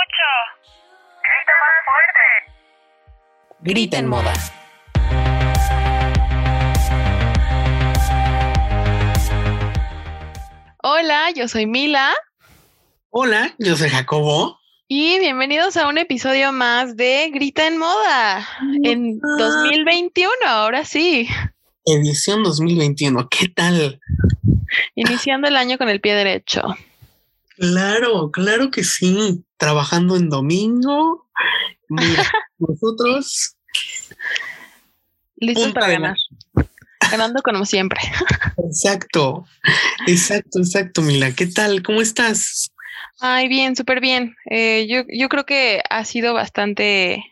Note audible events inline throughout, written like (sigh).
escucho. Grita más fuerte. Grita en moda. Hola, yo soy Mila Hola, yo soy Jacobo. y bienvenidos a un episodio más de Grita en Moda en 2021, ahora sí, Edición 2021. ¿Qué tal? iniciando el año con el pie derecho. Claro, claro que sí. Trabajando en domingo. Mira, (laughs) nosotros. Listos para ganar. Ganando como siempre. Exacto, exacto, exacto, Mila. ¿Qué tal? ¿Cómo estás? Ay, bien, súper bien. Eh, yo, yo creo que ha sido bastante...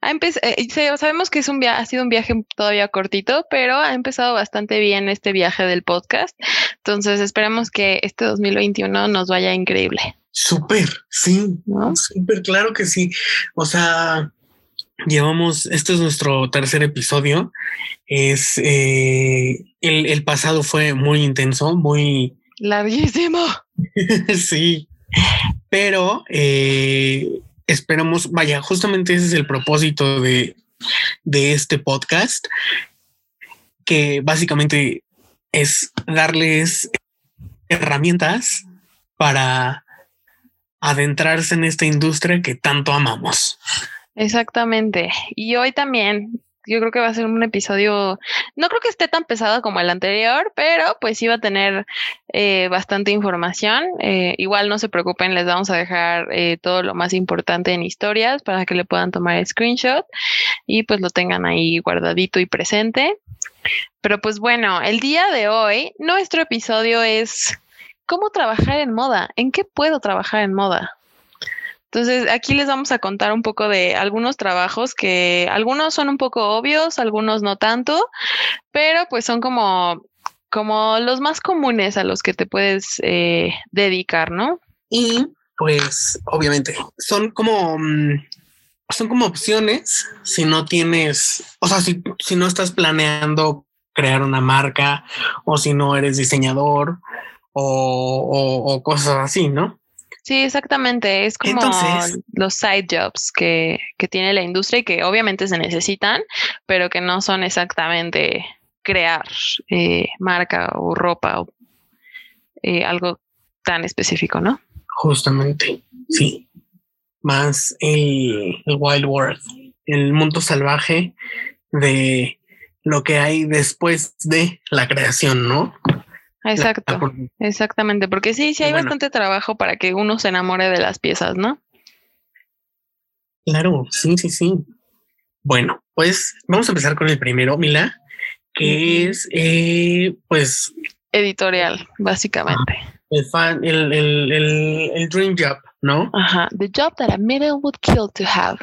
Ha eh, sabemos que es un ha sido un viaje todavía cortito, pero ha empezado bastante bien este viaje del podcast. Entonces esperemos que este 2021 nos vaya increíble, Súper, sí, ¿no? súper claro que sí. O sea, llevamos, este es nuestro tercer episodio. Es eh, el, el pasado fue muy intenso, muy Larguísimo. (laughs) sí, pero eh, esperamos, vaya, justamente ese es el propósito de, de este podcast, que básicamente es darles herramientas para adentrarse en esta industria que tanto amamos. Exactamente. Y hoy también, yo creo que va a ser un episodio, no creo que esté tan pesado como el anterior, pero pues sí va a tener eh, bastante información. Eh, igual no se preocupen, les vamos a dejar eh, todo lo más importante en historias para que le puedan tomar screenshot y pues lo tengan ahí guardadito y presente. Pero pues bueno, el día de hoy, nuestro episodio es ¿cómo trabajar en moda? ¿En qué puedo trabajar en moda? Entonces, aquí les vamos a contar un poco de algunos trabajos que algunos son un poco obvios, algunos no tanto, pero pues son como, como los más comunes a los que te puedes eh, dedicar, ¿no? Y pues obviamente son como mm, son como opciones si no tienes, o sea, si, si no estás planeando crear una marca o si no eres diseñador o, o- o cosas así, ¿no? Sí, exactamente. Es como Entonces- los side jobs que, que tiene la industria y que obviamente se necesitan, pero que no son exactamente crear eh, marca o ropa o eh, algo tan específico, ¿no? Justamente, sí. Más el, el wild world, el mundo salvaje de lo que hay después de la creación, ¿no? Exacto. Exactamente, porque sí, sí hay bueno. bastante trabajo para que uno se enamore de las piezas, ¿no? Claro, sí, sí, sí. Bueno, pues vamos a empezar con el primero, Mila, que es, eh, pues, Editorial, básicamente. el fan, el, el, el, el dream job, ¿no? Ajá. The job that a middle would kill to have.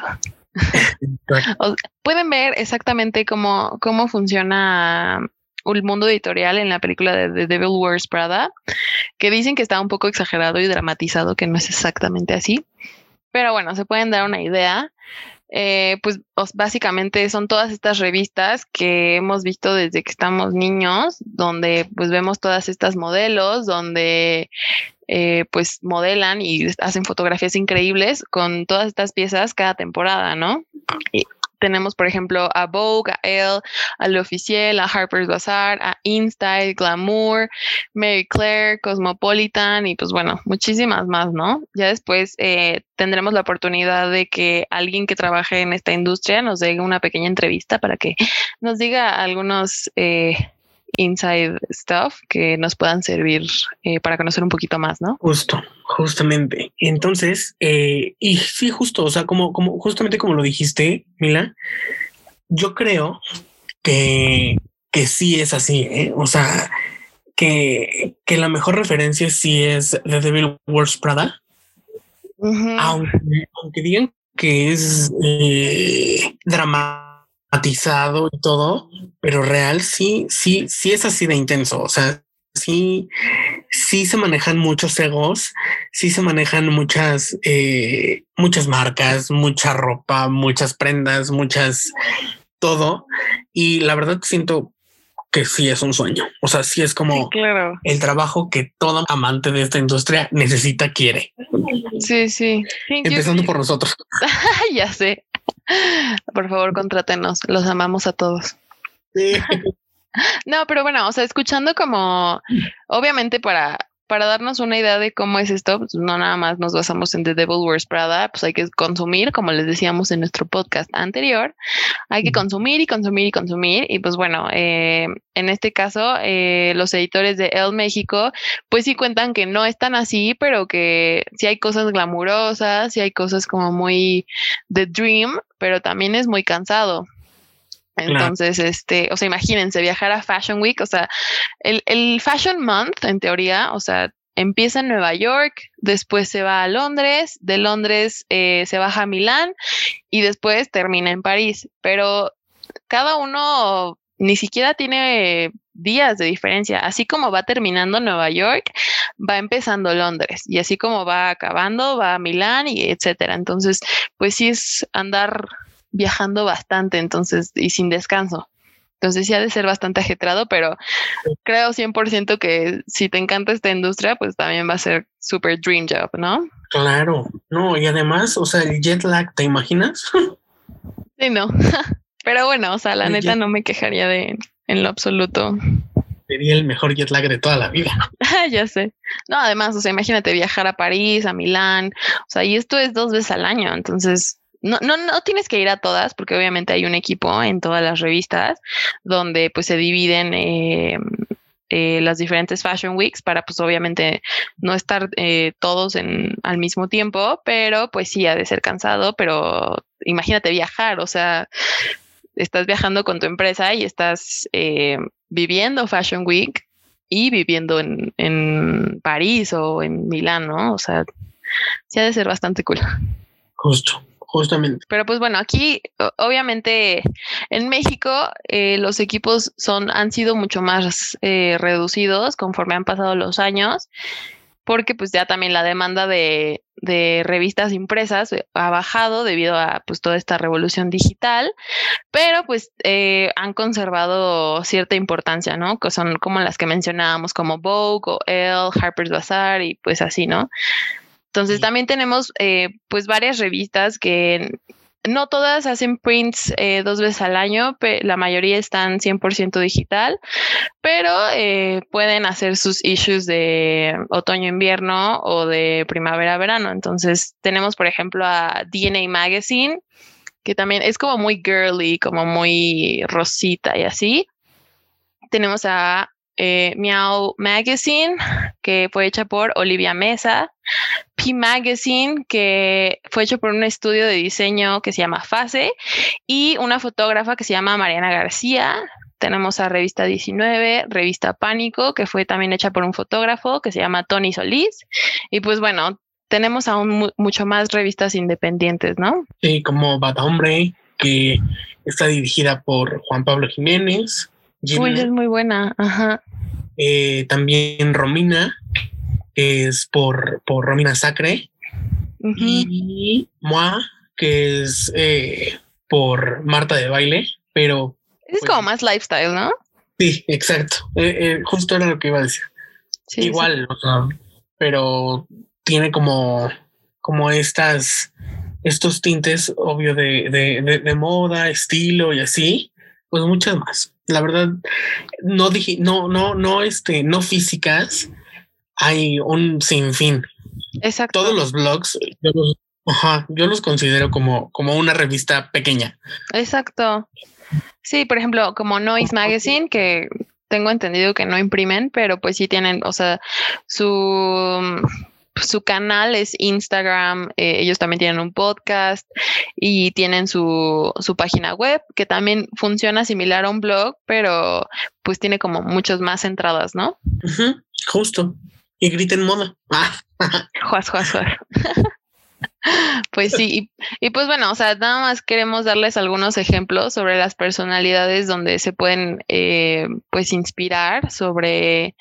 (laughs) Pueden ver exactamente cómo, cómo funciona el mundo editorial en la película de The Devil Wears Prada, que dicen que está un poco exagerado y dramatizado, que no es exactamente así. Pero bueno, se pueden dar una idea. Eh, pues básicamente son todas estas revistas que hemos visto desde que estamos niños, donde pues vemos todas estas modelos, donde eh, pues modelan y hacen fotografías increíbles con todas estas piezas cada temporada, ¿no? Tenemos, por ejemplo, a Vogue, a Elle, a L'Officiel, a Harper's Bazaar, a InStyle, Glamour, Mary Claire, Cosmopolitan y pues bueno, muchísimas más, ¿no? Ya después eh, tendremos la oportunidad de que alguien que trabaje en esta industria nos dé una pequeña entrevista para que nos diga algunos eh, inside stuff que nos puedan servir eh, para conocer un poquito más, ¿no? Justo, justamente. Entonces, eh, y sí, justo, o sea, como, como, justamente como lo dijiste, Mila, yo creo que, que sí es así, ¿eh? O sea, que, que la mejor referencia sí es The Devil Wears Prada, aunque, aunque digan que es eh, dramatizado y todo, pero real sí, sí, sí es así de intenso. O sea, sí, sí se manejan muchos egos, sí se manejan muchas, eh, muchas marcas, mucha ropa, muchas prendas, muchas todo. Y la verdad siento que sí es un sueño. O sea, sí es como claro. el trabajo que todo amante de esta industria necesita, quiere. Sí, sí. Empezando por nosotros. (laughs) ya sé. Por favor, contrátenos. Los amamos a todos. Sí. (laughs) No, pero bueno, o sea, escuchando como, obviamente para para darnos una idea de cómo es esto, pues no nada más nos basamos en The Devil Wears Prada, pues hay que consumir, como les decíamos en nuestro podcast anterior, hay que consumir y consumir y consumir. Y pues bueno, eh, en este caso, eh, los editores de El México, pues sí cuentan que no están así, pero que sí hay cosas glamurosas, sí hay cosas como muy The Dream, pero también es muy cansado. Entonces, este, o sea, imagínense viajar a Fashion Week, o sea, el, el Fashion Month, en teoría, o sea, empieza en Nueva York, después se va a Londres, de Londres eh, se baja a Milán y después termina en París. Pero cada uno ni siquiera tiene días de diferencia. Así como va terminando Nueva York, va empezando Londres y así como va acabando, va a Milán y etcétera. Entonces, pues sí es andar viajando bastante, entonces, y sin descanso. Entonces sí ha de ser bastante ajetrado, pero creo 100% que si te encanta esta industria, pues también va a ser super dream job, ¿no? Claro, no, y además, o sea, el jet lag, ¿te imaginas? (laughs) sí, no. (laughs) pero bueno, o sea, la neta no me quejaría de en lo absoluto. Sería el mejor jet lag de toda la vida. (laughs) ya sé. No, además, o sea, imagínate viajar a París, a Milán, o sea, y esto es dos veces al año, entonces no, no, no tienes que ir a todas, porque obviamente hay un equipo en todas las revistas donde pues se dividen eh, eh, las diferentes Fashion Weeks para pues obviamente no estar eh, todos en, al mismo tiempo, pero pues sí ha de ser cansado, pero imagínate viajar, o sea, estás viajando con tu empresa y estás viviendo Fashion Week y viviendo en, en París o en Milán, ¿no? O sea, sí ha de ser bastante cool. Justo. Justamente. Pero pues bueno, aquí obviamente en México eh, los equipos son, han sido mucho más eh, reducidos conforme han pasado los años, porque pues ya también la demanda de, revistas impresas ha bajado debido a pues toda esta revolución digital, pero pues eh, han conservado cierta importancia, ¿no? Que son como las que mencionábamos como Vogue o Elle, Harper's Bazaar y pues así, ¿no? Entonces también tenemos eh, pues varias revistas que no todas hacen prints eh, dos veces al año, la mayoría están 100% digital, pero eh, pueden hacer sus issues de otoño-invierno o de primavera-verano. Entonces tenemos, por ejemplo, a DNA Magazine, que también es como muy girly, como muy rosita y así. Tenemos a eh, Meow Magazine, que fue hecha por Olivia Mesa, Magazine, que fue hecho por un estudio de diseño que se llama Fase, y una fotógrafa que se llama Mariana García. Tenemos a Revista 19, Revista Pánico, que fue también hecha por un fotógrafo que se llama Tony Solís. Y pues bueno, tenemos aún mucho más revistas independientes, ¿no? Sí, como Bad Hombre, que está dirigida por Juan Pablo Jiménez. Uy, es muy buena, ajá. Eh, también Romina, es por, por Romina Sacre. Y Moi, que es eh, por Marta de Baile, pero... Es pues como más lifestyle, ¿no? Sí, exacto. Eh, justo era lo que iba a decir. Igual, pero tiene como, como estas, estos tintes, obvio, de, de, de moda, estilo y así, pues muchas más la verdad, no dije, no, no, no, este, no físicas, hay un sinfín. Exacto. Todos los blogs, yo los, yo los considero como, como una revista pequeña. Exacto. Sí, por ejemplo, como Noise Magazine, que tengo entendido que no imprimen, pero pues sí tienen, o sea, su su canal es Instagram, eh, ellos también tienen un podcast y tienen su, su, página web que también funciona similar a un blog, pero pues tiene como muchas más entradas, ¿no? justo. Y griten moda. (laughs) juas, juas, juas. (laughs) Pues sí, y, pues bueno, o sea, nada más queremos darles algunos ejemplos sobre las personalidades donde se pueden eh, pues inspirar sobre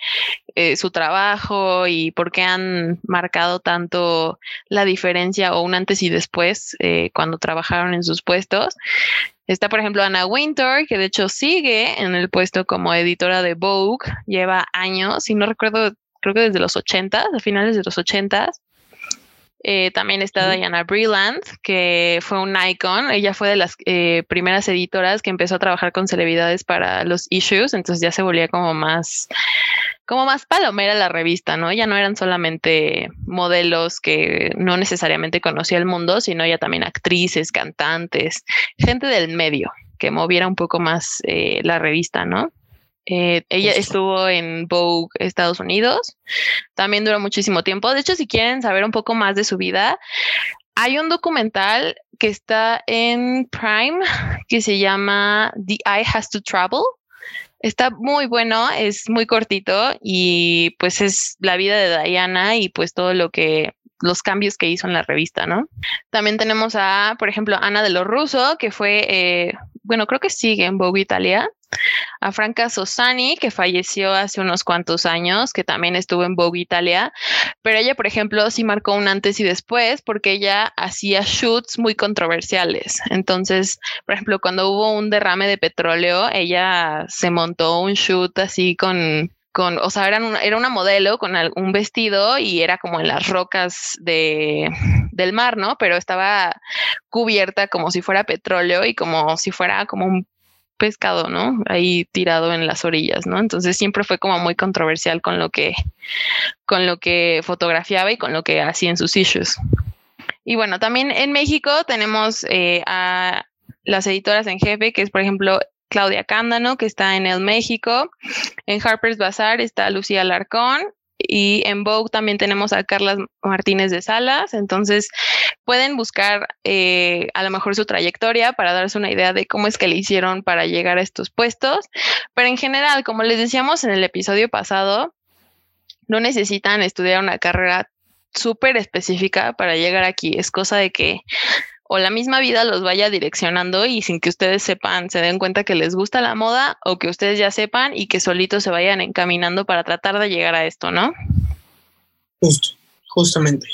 eh, su trabajo y por qué han marcado tanto la diferencia o un antes y después eh, cuando trabajaron en sus puestos. Está, por ejemplo, Anna Winter, que de hecho sigue en el puesto como editora de Vogue, lleva años, y no recuerdo, creo que desde los 80, a finales de los 80. Eh, también está Diana Breland, que fue un icon. Ella fue de las eh, primeras editoras que empezó a trabajar con celebridades para los issues, entonces ya se volvía como más, como más palomera la revista, ¿no? Ya no eran solamente modelos que no necesariamente conocía el mundo, sino ya también actrices, cantantes, gente del medio que moviera un poco más eh, la revista, ¿no? Eh, ella estuvo en Vogue Estados Unidos. También duró muchísimo tiempo. De hecho, si quieren saber un poco más de su vida, hay un documental que está en Prime (laughs) que se llama The Eye Has to Travel. Está muy bueno, es muy cortito y pues es la vida de Diana y pues todo lo que los cambios que hizo en la revista, ¿no? También tenemos a, por ejemplo, Ana de los Russo, que fue, eh, bueno, creo que sigue en Vogue Italia a Franca Sosani, que falleció hace unos cuantos años, que también estuvo en Vogue Italia, pero ella, por ejemplo, sí marcó un antes y después porque ella hacía shoots muy controversiales. Entonces, por ejemplo, cuando hubo un derrame de petróleo, ella se montó un shoot así con con, o sea, era, era una modelo con un vestido y era como en las rocas de, del mar, ¿no? Pero estaba cubierta como si fuera petróleo y como si fuera como un pescado, ¿no? Ahí tirado en las orillas, ¿no? Entonces siempre fue como muy controversial con lo que, con lo que fotografiaba y con lo que hacía en sus issues. Y bueno, también en México tenemos eh, a las editoras en jefe, que es por ejemplo Claudia Cándano, que está en el México. En Harper's Bazaar está Lucía Larcón y en Vogue también tenemos a Carla Martínez de Salas, entonces pueden buscar eh, a lo mejor su trayectoria para darse una idea de cómo es que le hicieron para llegar a estos puestos, pero en general, como les decíamos en el episodio pasado, no necesitan estudiar una carrera súper específica para llegar aquí, es cosa de que o la misma vida los vaya direccionando y sin que ustedes sepan, se den cuenta que les gusta la moda o que ustedes ya sepan y que solitos se vayan encaminando para tratar de llegar a esto, ¿no? Justo, justamente.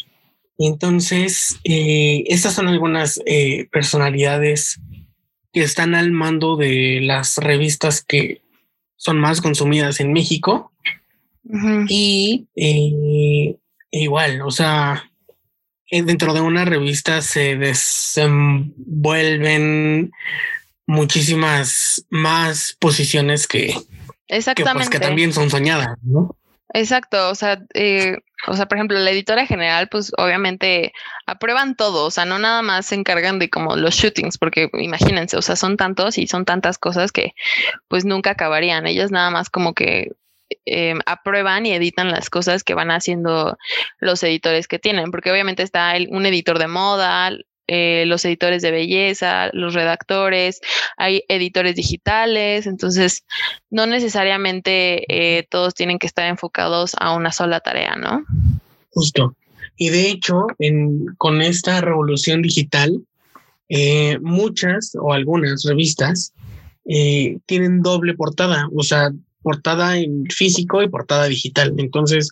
Y entonces, eh, estas son algunas eh, personalidades que están al mando de las revistas que son más consumidas en México. Y eh, igual, o sea, dentro de una revista se desenvuelven muchísimas más posiciones que, Exactamente. Que, pues, también son soñadas, ¿no? Exacto, o sea, eh, o sea, por ejemplo, la editora general, pues obviamente aprueban todo, o sea, no nada más se encargan de como los shootings, porque imagínense, o sea, son tantos y son tantas cosas que pues nunca acabarían. Ellas nada más como que eh, aprueban y editan las cosas que van haciendo los editores que tienen, porque obviamente está un editor de moda, eh, los editores de belleza, los redactores, hay editores digitales, entonces no necesariamente eh, todos tienen que estar enfocados a una sola tarea, ¿no? Justo. Y de hecho, con esta revolución digital, muchas o algunas revistas tienen doble portada, o sea, portada en físico y portada digital. Entonces,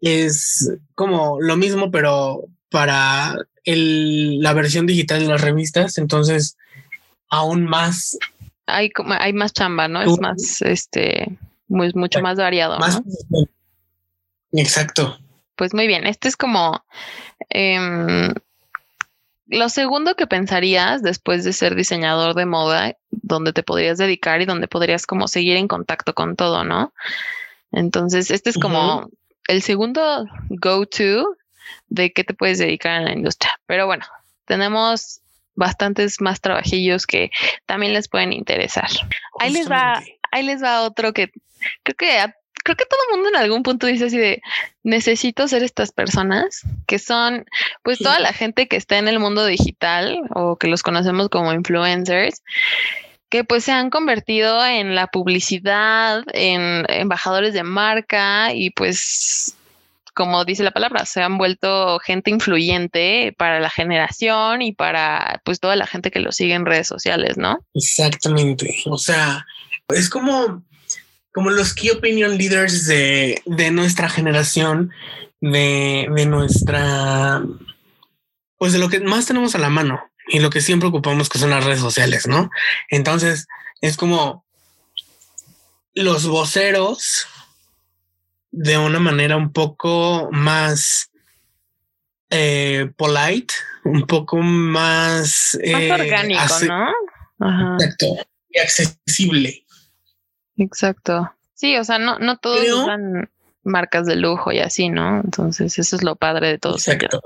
es como lo mismo, pero para el, la versión digital de las revistas. Entonces, aún más. Hay, hay más chamba, ¿no? Es más, este, muy, mucho más variado. Exacto. Pues muy bien, este es como em, lo segundo que pensarías después de ser diseñador de moda, donde te podrías dedicar y donde podrías como seguir en contacto con todo, ¿no? Entonces, este es como el segundo go-to de qué te puedes dedicar en la industria. Pero bueno, tenemos bastantes más trabajillos que también les pueden interesar. Ahí les va, ahí les va otro que creo que a creo que todo el mundo en algún punto dice así de necesito ser estas personas que son pues toda la gente que está en el mundo digital o que los conocemos como influencers que pues se han convertido en la publicidad, en embajadores de marca y pues como dice la palabra, se han vuelto gente influyente para la generación y para pues toda la gente que lo sigue en redes sociales, ¿no? Exactamente. O sea, es como como los key opinion leaders de, nuestra generación, de, nuestra, pues de lo que más tenemos a la mano, y lo que siempre ocupamos que son las redes sociales, ¿no? Entonces es como los voceros de una manera un poco más eh, polite, un poco más, eh, orgánico, ¿no? Exacto. Y accesible. Exacto. Sí, o sea, no, no todos usan marcas de lujo y así, ¿no? Entonces, eso es lo padre de todo. Exacto.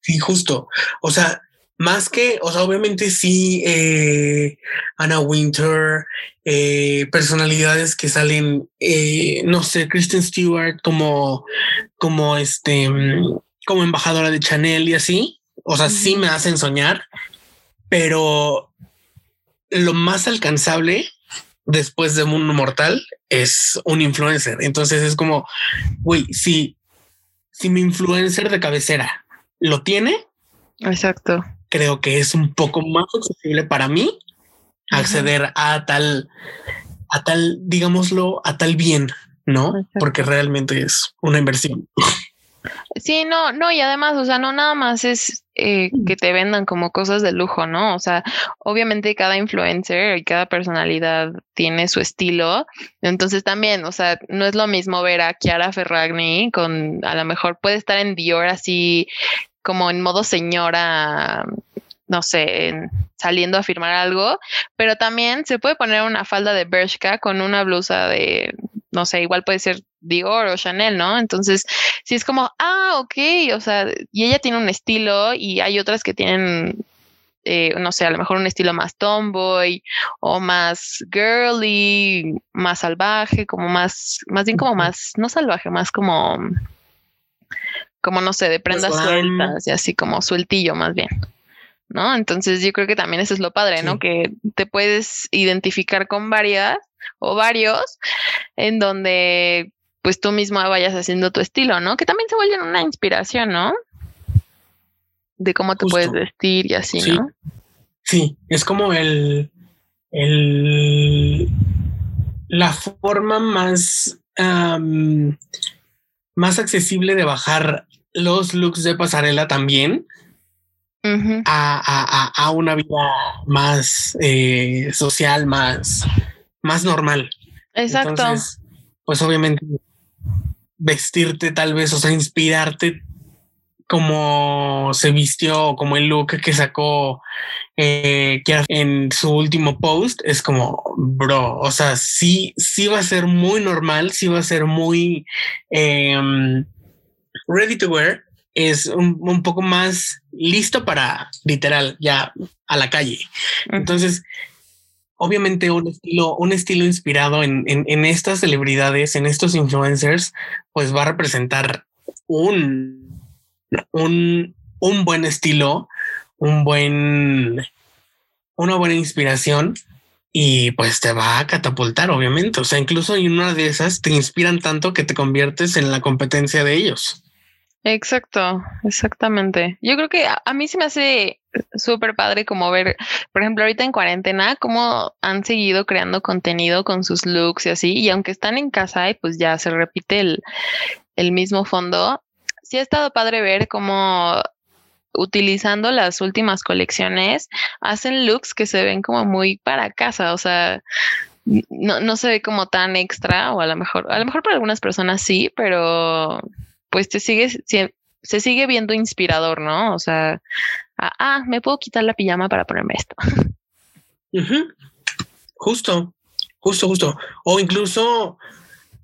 Sí, justo. O sea, más que, o sea, obviamente sí, eh, Anna Winter, eh, personalidades que salen, eh, no sé, Kristen Stewart como, como este, como embajadora de Chanel y así. O sea, sí me hacen soñar, pero lo más alcanzable después de Mundo Mortal es un influencer. Entonces es como, güey, si, si mi influencer de cabecera lo tiene, exacto creo que es un poco más accesible para mí acceder a tal, a tal, digámoslo, a tal bien, ¿no? Porque realmente es una inversión. Sí, no, no, y además, o sea, no nada más es eh, que te vendan como cosas de lujo, ¿no? O sea, obviamente cada influencer y cada personalidad tiene su estilo, entonces también, o sea, no es lo mismo ver a Chiara Ferragni con, a lo mejor puede estar en Dior así como en modo señora, no sé, saliendo a firmar algo, pero también se puede poner una falda de Bershka con una blusa de, no sé, igual puede ser Dior o Chanel, ¿no? Entonces, si es como, ah, ok, o sea, y ella tiene un estilo y hay otras que tienen eh, no sé, a lo mejor un estilo más tomboy o más girly, más salvaje, como más, más bien como más, no salvaje, más como como no sé, de prendas sueltas y así como sueltillo más bien. ¿No? Entonces yo creo que también eso es lo padre, ¿no? Que te puedes identificar con varias o varios en donde pues tú mismo vayas haciendo tu estilo, ¿no? Que también se vuelven una inspiración, ¿no? De cómo te puedes vestir y así, ¿no? Sí, es como el, el la forma más más accesible de bajar los looks de pasarela también a, una vida más eh, social, más, más normal. Exacto. pues obviamente vestirte tal vez, o sea, inspirarte como se vistió, como el look que sacó eh, en su último post, es como, bro, o sea, sí, sí va a ser muy normal, sí va a ser muy em, ready to wear, es un, poco más listo para literal ya a la calle. Entonces, obviamente un estilo, un estilo inspirado en, en, estas celebridades, en estos influencers, pues va a representar un un, un buen estilo, un buen, una buena inspiración y pues te va a catapultar, obviamente. O sea, incluso en una de esas te inspiran tanto que te conviertes en la competencia de ellos. Exacto, exactamente. Yo creo que a, mí se me hace súper padre como ver, por ejemplo, ahorita en cuarentena, cómo han seguido creando contenido con sus looks y así, y aunque están en casa y pues ya se repite el, el mismo fondo, sí ha estado padre ver cómo utilizando las últimas colecciones hacen looks que se ven como muy para casa, o sea, no, no se ve como tan extra o a lo mejor, a lo mejor para algunas personas sí, pero pues te sigue, se, sigue viendo inspirador, ¿no? O sea, ah, ah, me puedo quitar la pijama para ponerme esto. (laughs) Justo, justo, justo. O incluso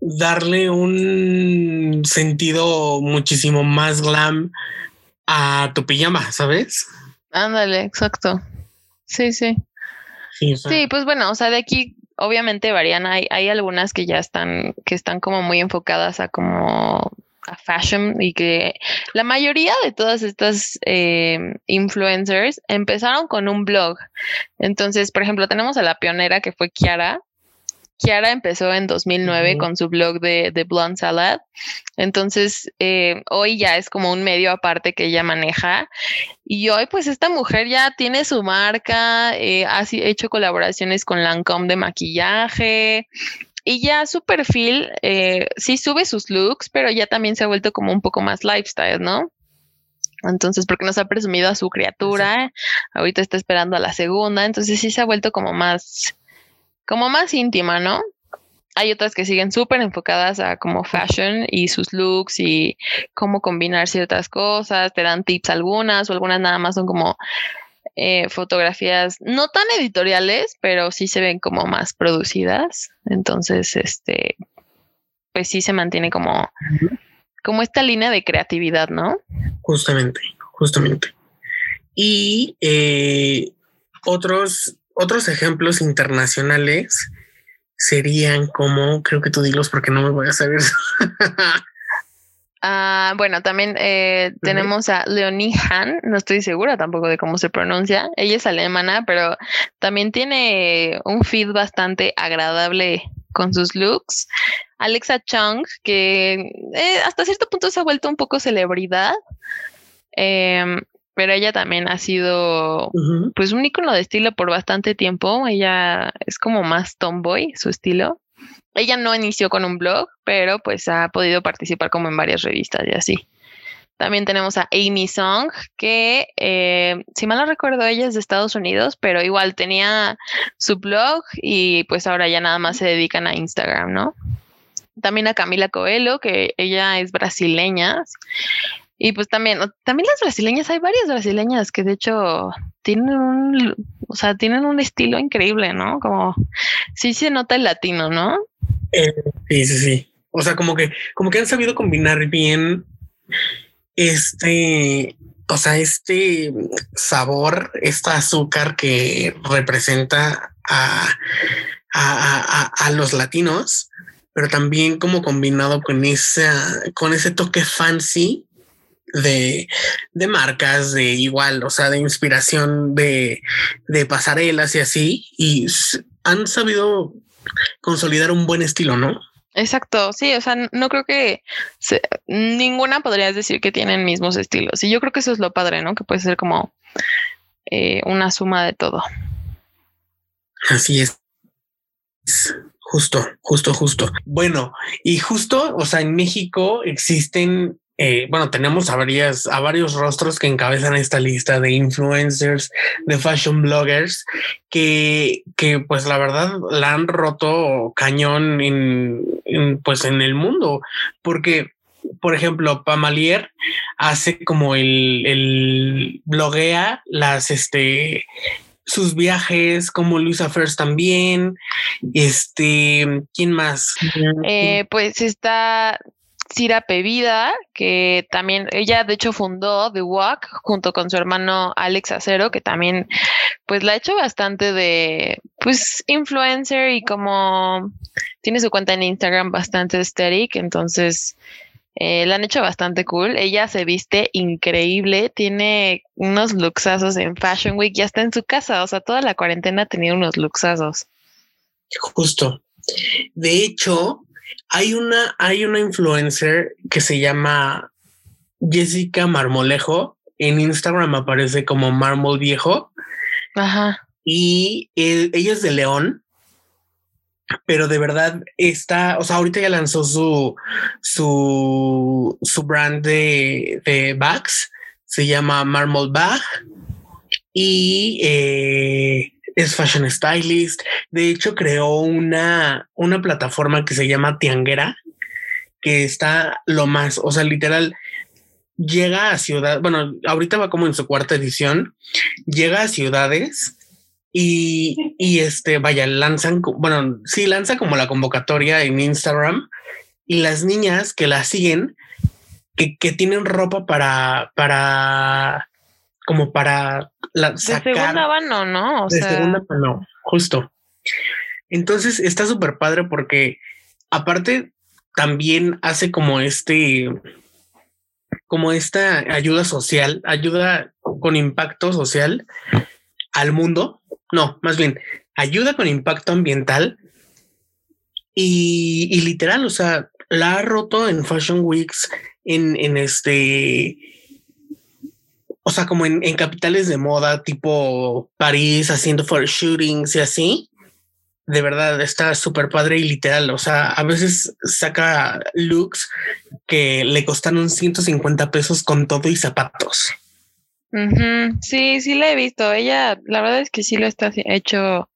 darle un sentido muchísimo más glam a tu pijama, ¿sabes? Ándale, exacto. Sí, sí. Sí, pues bueno, o sea, de aquí obviamente varían. Hay, hay algunas que ya están, que están como muy enfocadas a como a fashion y que la mayoría de todas estas eh, influencers empezaron con un blog. Entonces, por ejemplo, tenemos a la pionera que fue Kiara, Kiara empezó en 2009 con su blog de, de Blonde Salad. Entonces, eh, hoy ya es como un medio aparte que ella maneja. Y hoy, pues, esta mujer ya tiene su marca, eh, ha hecho colaboraciones con Lancome de maquillaje. Y ya su perfil eh, sí sube sus looks, pero ya también se ha vuelto como un poco más lifestyle, ¿no? Entonces, porque nos ha presumido a su criatura, ahorita está esperando a la segunda, entonces sí se ha vuelto como más, como más íntima, ¿no? Hay otras que siguen súper enfocadas a como fashion y sus looks y cómo combinar ciertas cosas, te dan tips algunas o algunas nada más son como eh, fotografías no tan editoriales, pero sí se ven como más producidas. Entonces, este, pues sí se mantiene como, como esta línea de creatividad, ¿no? Justamente, justamente. Y eh, otros, otros ejemplos internacionales serían como, creo que tú dilos porque no me voy a saber. (laughs) Ah, bueno, también eh, tenemos a Leonie Han, no estoy segura tampoco de cómo se pronuncia. Ella es alemana, pero también tiene un feed bastante agradable con sus looks. Alexa Chung, que eh, hasta cierto punto se ha vuelto un poco celebridad. Em, pero ella también ha sido pues un icono de estilo por bastante tiempo. Ella es como más tomboy, su estilo. Ella no inició con un blog, pero pues ha podido participar como en varias revistas y así. También tenemos a Amy Song, que eh, si mal no recuerdo, ella es de Estados Unidos, pero igual tenía su blog y pues ahora ya nada más se dedican a Instagram, ¿no? También a Camila Coelho, que ella es brasileña. Y pues también, también las brasileñas, hay varias brasileñas que de hecho tienen un, o sea, tienen un estilo increíble, ¿no? Como sí se nota el latino, ¿no? Eh, sí, sí, sí. O sea, como que, como que han sabido combinar bien este, o sea, este sabor, este azúcar que representa a, a, a, los latinos, pero también como combinado con esa, con ese toque fancy de, de marcas, de igual, o sea, de inspiración de, de pasarelas y así, y han sabido consolidar un buen estilo, ¿no? Exacto, sí, o sea, no creo que ninguna podrías decir que tienen mismos estilos. Y yo creo que eso es lo padre, ¿no? Que puede ser como eh, una suma de todo. Así es. Justo, justo, justo. Bueno, y justo, o sea, en México existen eh, bueno, tenemos a, varias, a varios rostros que encabezan esta lista de influencers, de fashion bloggers, que, que pues la verdad la han roto cañón en, pues en el mundo, porque por ejemplo, Pamalier hace como el, el bloguea las, este, sus viajes, como Luisa First también. Este, ¿quién más? Eh, pues está Cira Pevida, que también ella de hecho fundó The Walk junto con su hermano Alex Acero, que también pues la ha hecho bastante de pues influencer y como tiene su cuenta en Instagram bastante aesthetic, entonces eh, la han hecho bastante cool. Ella se viste increíble, tiene unos luxazos en Fashion Week, ya está en su casa, o sea, toda la cuarentena ha tenido unos luxazos. Justo. De hecho, hay una, hay una influencer que se llama Jessica Marmolejo. En Instagram aparece como Marmol Viejo. Ajá. Y ella es de León. Pero de verdad está, o sea, ahorita ya lanzó su, su, su brand de, de bags. Se llama Marmol Bag. Y eh, es fashion stylist. De hecho, creó una, una plataforma que se llama Tianguera, que está lo más, o sea, literal, llega a ciudad, bueno, ahorita va como en su cuarta edición, llega a ciudades y, y este, vaya, lanzan, bueno, sí, lanza como la convocatoria en Instagram y las niñas que la siguen, que, que tienen ropa para, para como para la, sacar. De segunda mano, ¿no? O de segunda mano, justo. Entonces está súper padre porque aparte también hace como este, como esta ayuda social, ayuda con impacto social al mundo. No, más bien, ayuda con impacto ambiental y, y literal, o sea, la ha roto en Fashion Weeks, en, en este, o sea, como en, capitales de moda, tipo París, haciendo for shootings y así. de verdad está súper padre y literal. O sea, a veces saca looks que le costaron 150 pesos con todo y zapatos. Sí, sí la he visto. Ella, la verdad es que sí lo está hecho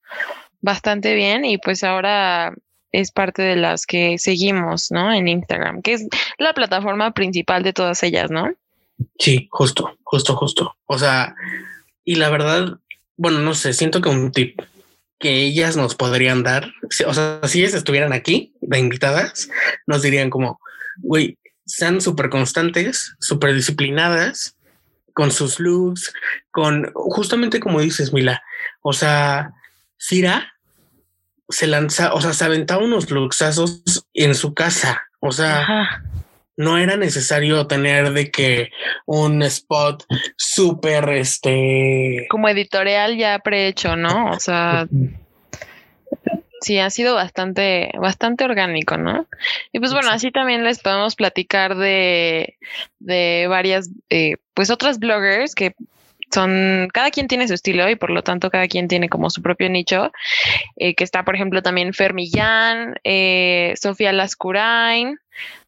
bastante bien y pues ahora es parte de las que seguimos, ¿no? En Instagram, que es la plataforma principal de todas ellas, ¿no? Sí, justo, justo, justo. O sea, y la verdad, bueno, no sé, siento que un tip que ellas nos podrían dar, o sea, si ellas estuvieran aquí de invitadas, nos dirían como, güey, sean súper constantes, súper disciplinadas con sus looks, con justamente como dices, Mila, o sea, Cira se lanza, o sea, se aventaba unos luxazos en su casa, o sea, no era necesario tener de que un spot súper, este... Como editorial ya prehecho, ¿no? O sea... Sí, ha sido bastante, bastante orgánico, ¿no? Y pues bueno, así también les podemos platicar de, de varias, eh, pues otras bloggers que son, cada quien tiene su estilo y por lo tanto cada quien tiene como su propio nicho, eh, que está por ejemplo también Fermillán, eh, Sofía Lascurain,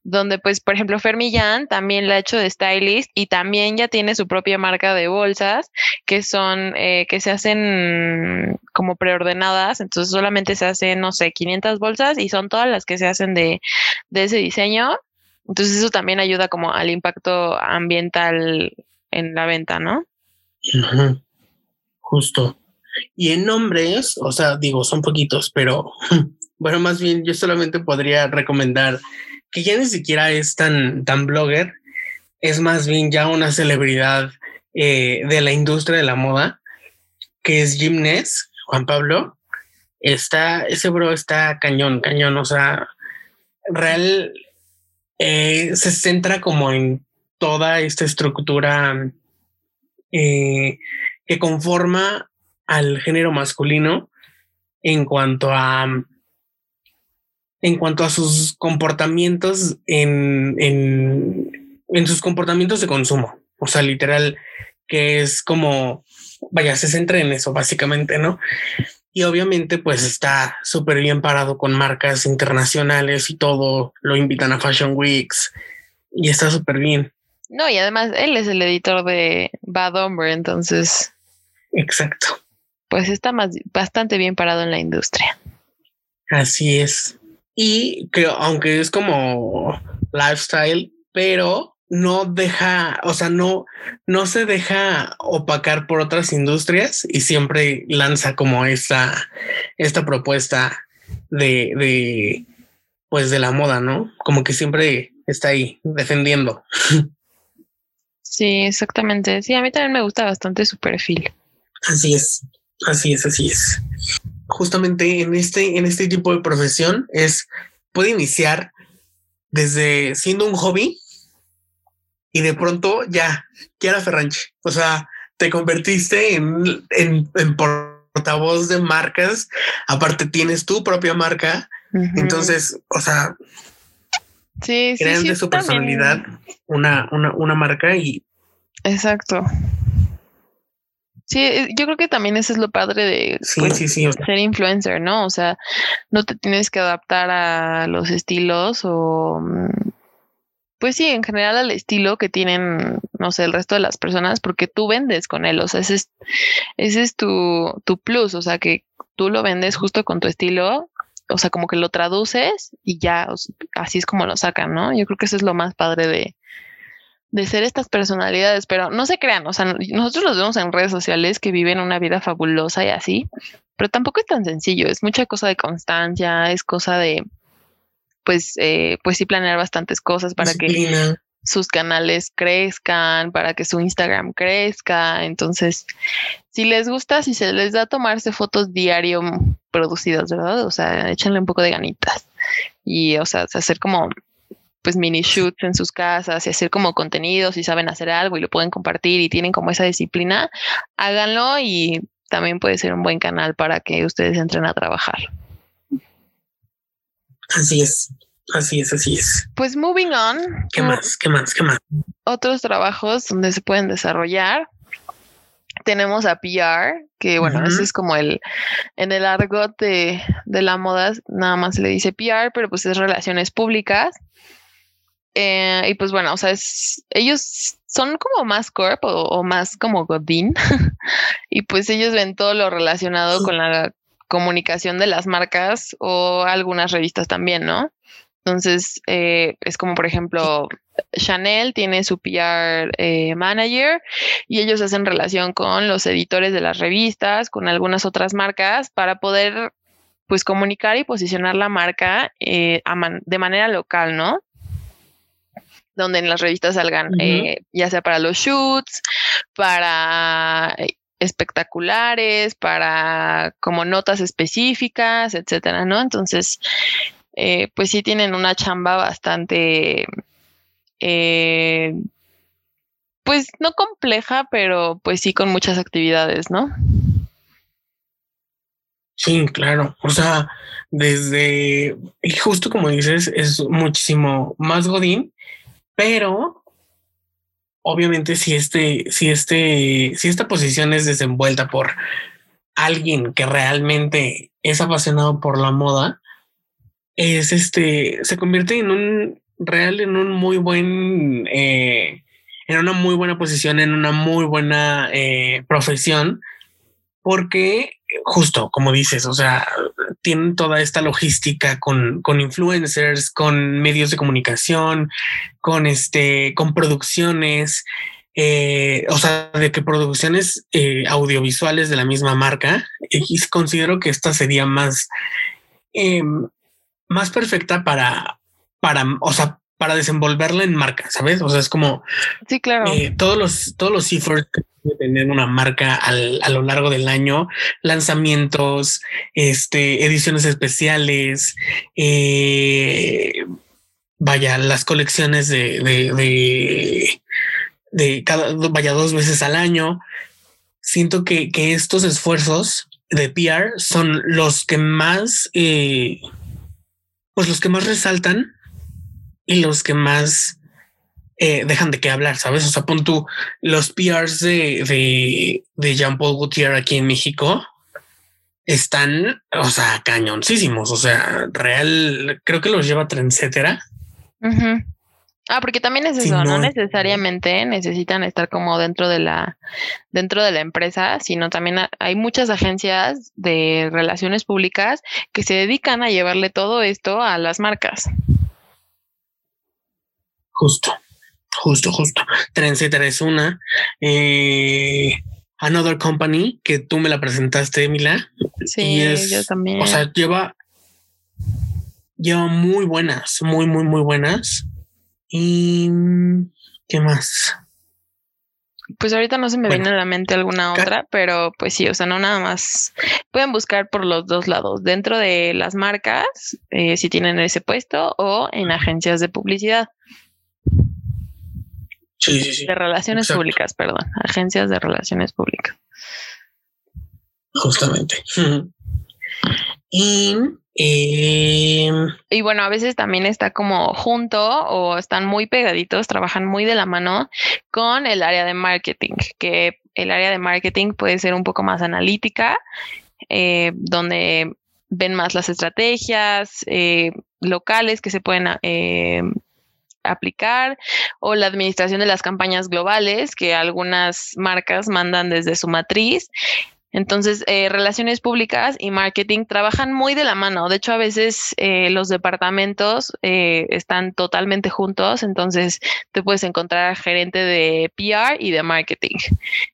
donde pues por ejemplo Fermillán también la ha hecho de stylist y también ya tiene su propia marca de bolsas que son, eh, que se hacen como preordenadas, entonces solamente se hacen, no sé, 500 bolsas y son todas las que se hacen de, de ese diseño. Entonces eso también ayuda como al impacto ambiental en la venta, ¿no? Justo. Y en nombres, o sea, digo, son poquitos, pero (laughs) bueno, más bien yo solamente podría recomendar que ya ni siquiera es tan, tan blogger, es más bien ya una celebridad eh, de la industria de la moda, que es Jim Juan Pablo. Está, ese bro está cañón, cañón, o sea, real eh, se centra como en toda esta estructura eh, que conforma al género masculino en cuanto a en cuanto a sus comportamientos en, en, en sus comportamientos de consumo. O sea, literal, que es como, vaya, se centra en eso básicamente, ¿no? Y obviamente pues está súper bien parado con marcas internacionales y todo, lo invitan a Fashion Weeks y está súper bien. No, y además él es el editor de Bad Hombre, entonces. Exacto. Pues está más, bastante bien parado en la industria. Así es. Y creo, aunque es como lifestyle, pero no deja, o sea, no, no se deja opacar por otras industrias y siempre lanza como esta, esta propuesta de, de, pues de la moda, ¿no? Como que siempre está ahí defendiendo. (laughs) Sí, exactamente. Sí, a mí también me gusta bastante su perfil. Así es, así es, así es. Justamente en este, en este tipo de profesión es, puede iniciar desde siendo un hobby y de pronto ya, Kiara Ferranchi. O sea, te convertiste en, en, en portavoz de marcas. Aparte, tienes tu propia marca. Entonces, o sea, Sí, crean de su personalidad una, una, una marca y. Exacto. Sí, eh, yo creo que también eso es lo padre de pues, ser influencer, ¿no? O sea, no te tienes que adaptar a los estilos o, mm, pues sí, en general al estilo que tienen, no sé, el resto de las personas, porque tú vendes con él, o sea, ese es, ese es tu, tu plus, o sea, que tú lo vendes justo con tu estilo o sea, como que lo traduces y ya, así es como lo sacan, ¿no? Yo creo que eso es lo más padre de, de ser estas personalidades, pero no se crean, o sea, nosotros los vemos en redes sociales que viven una vida fabulosa y así, pero tampoco es tan sencillo, es mucha cosa de constancia, es cosa de, pues, eh, pues sí planear bastantes cosas para que sus canales crezcan, para que su Instagram crezca. Entonces, si les gusta, si se les da tomarse fotos diario producidas, ¿verdad? O sea, échenle un poco de ganitas. Y, o sea, hacer como pues mini shoots en sus casas y hacer como contenidos y saben hacer algo y lo pueden compartir y tienen como esa disciplina, háganlo y también puede ser un buen canal para que ustedes entren a trabajar. Así es. Así es, así es. Pues moving on. ¿Qué más? ¿Qué más? ¿Qué más? Otros trabajos donde se pueden desarrollar. tenemos a PR, que bueno, ese es como el, en el argot de, de, la moda, nada más se le dice PR, pero pues es relaciones públicas. Eh, y pues bueno, o sea, ellos son como más corp o, más como Godín, (laughs) y pues ellos ven todo lo relacionado con la comunicación de las marcas o algunas revistas también, ¿no? Entonces, eh, es como por ejemplo, Chanel tiene su PR eh, manager y ellos hacen relación con los editores de las revistas, con algunas otras marcas para poder pues comunicar y posicionar la marca eh, de manera local, ¿no? Donde en las revistas salgan, ya sea para los shoots, para espectaculares, para como notas específicas, etcétera, ¿no? Entonces, eh, pues sí tienen una chamba bastante, eh, pues no compleja, pero pues sí con muchas actividades, ¿no? Sí, claro. O sea, desde, y justo como dices, es muchísimo más godín, pero obviamente si este, si este, si esta posición es desenvuelta por alguien que realmente es apasionado por la moda, es este, se convierte en un real, en un muy buen, eh, en una muy buena posición, en una muy buena eh, profesión, porque justo como dices, o sea, tienen toda esta logística con, con influencers, con medios de comunicación, con este, con producciones, eh, o sea, de que producciones audiovisuales de la misma marca, y considero que esta sería más, em, más perfecta para, para, o sea, para desenvolverla en marca, ¿sabes? O sea, es como sí, claro. Eh, todos los, todos los cifers que tener una marca a lo largo del año, lanzamientos, este, ediciones especiales, eh, vaya, las colecciones de, de, de, cada, vaya, dos veces al año. Siento que, que estos esfuerzos de PR son los que más eh, pues los que más resaltan y los que más eh, dejan de qué hablar, ¿sabes? O sea, pon tú los PRs de, de, de Jean Paul Gaultier aquí en México están, o sea, cañoncísimos. O sea, real, creo que los lleva Trendsettera. Ah, porque también es eso, no, necesariamente necesitan estar como dentro de la dentro de la empresa, sino también hay muchas agencias de relaciones públicas que se dedican a llevarle todo esto a las marcas. Justo, justo, justo. Trendsetter es una. Eh, Another Company, que tú me la presentaste, Mila. Sí, yo también. O sea, lleva, lleva muy buenas, muy, muy, muy buenas. ¿Y qué más? Pues ahorita no se me viene a la mente alguna otra, pero pues sí, o sea, no nada más. Pueden buscar por los dos lados, dentro de las marcas, eh, si tienen ese puesto, o en agencias de publicidad. Sí, sí, sí. De relaciones públicas, perdón, agencias de relaciones públicas. Justamente. y Em, y bueno, a veces también está como junto o están muy pegaditos, trabajan muy de la mano con el área de marketing, que el área de marketing puede ser un poco más analítica, eh, donde ven más las estrategias eh, locales que se pueden eh, aplicar o la administración de las campañas globales que algunas marcas mandan desde su matriz entonces, eh, relaciones públicas y marketing trabajan muy de la mano. De hecho, a veces eh, los departamentos eh, están totalmente juntos. Entonces, te puedes encontrar gerente de PR y de marketing.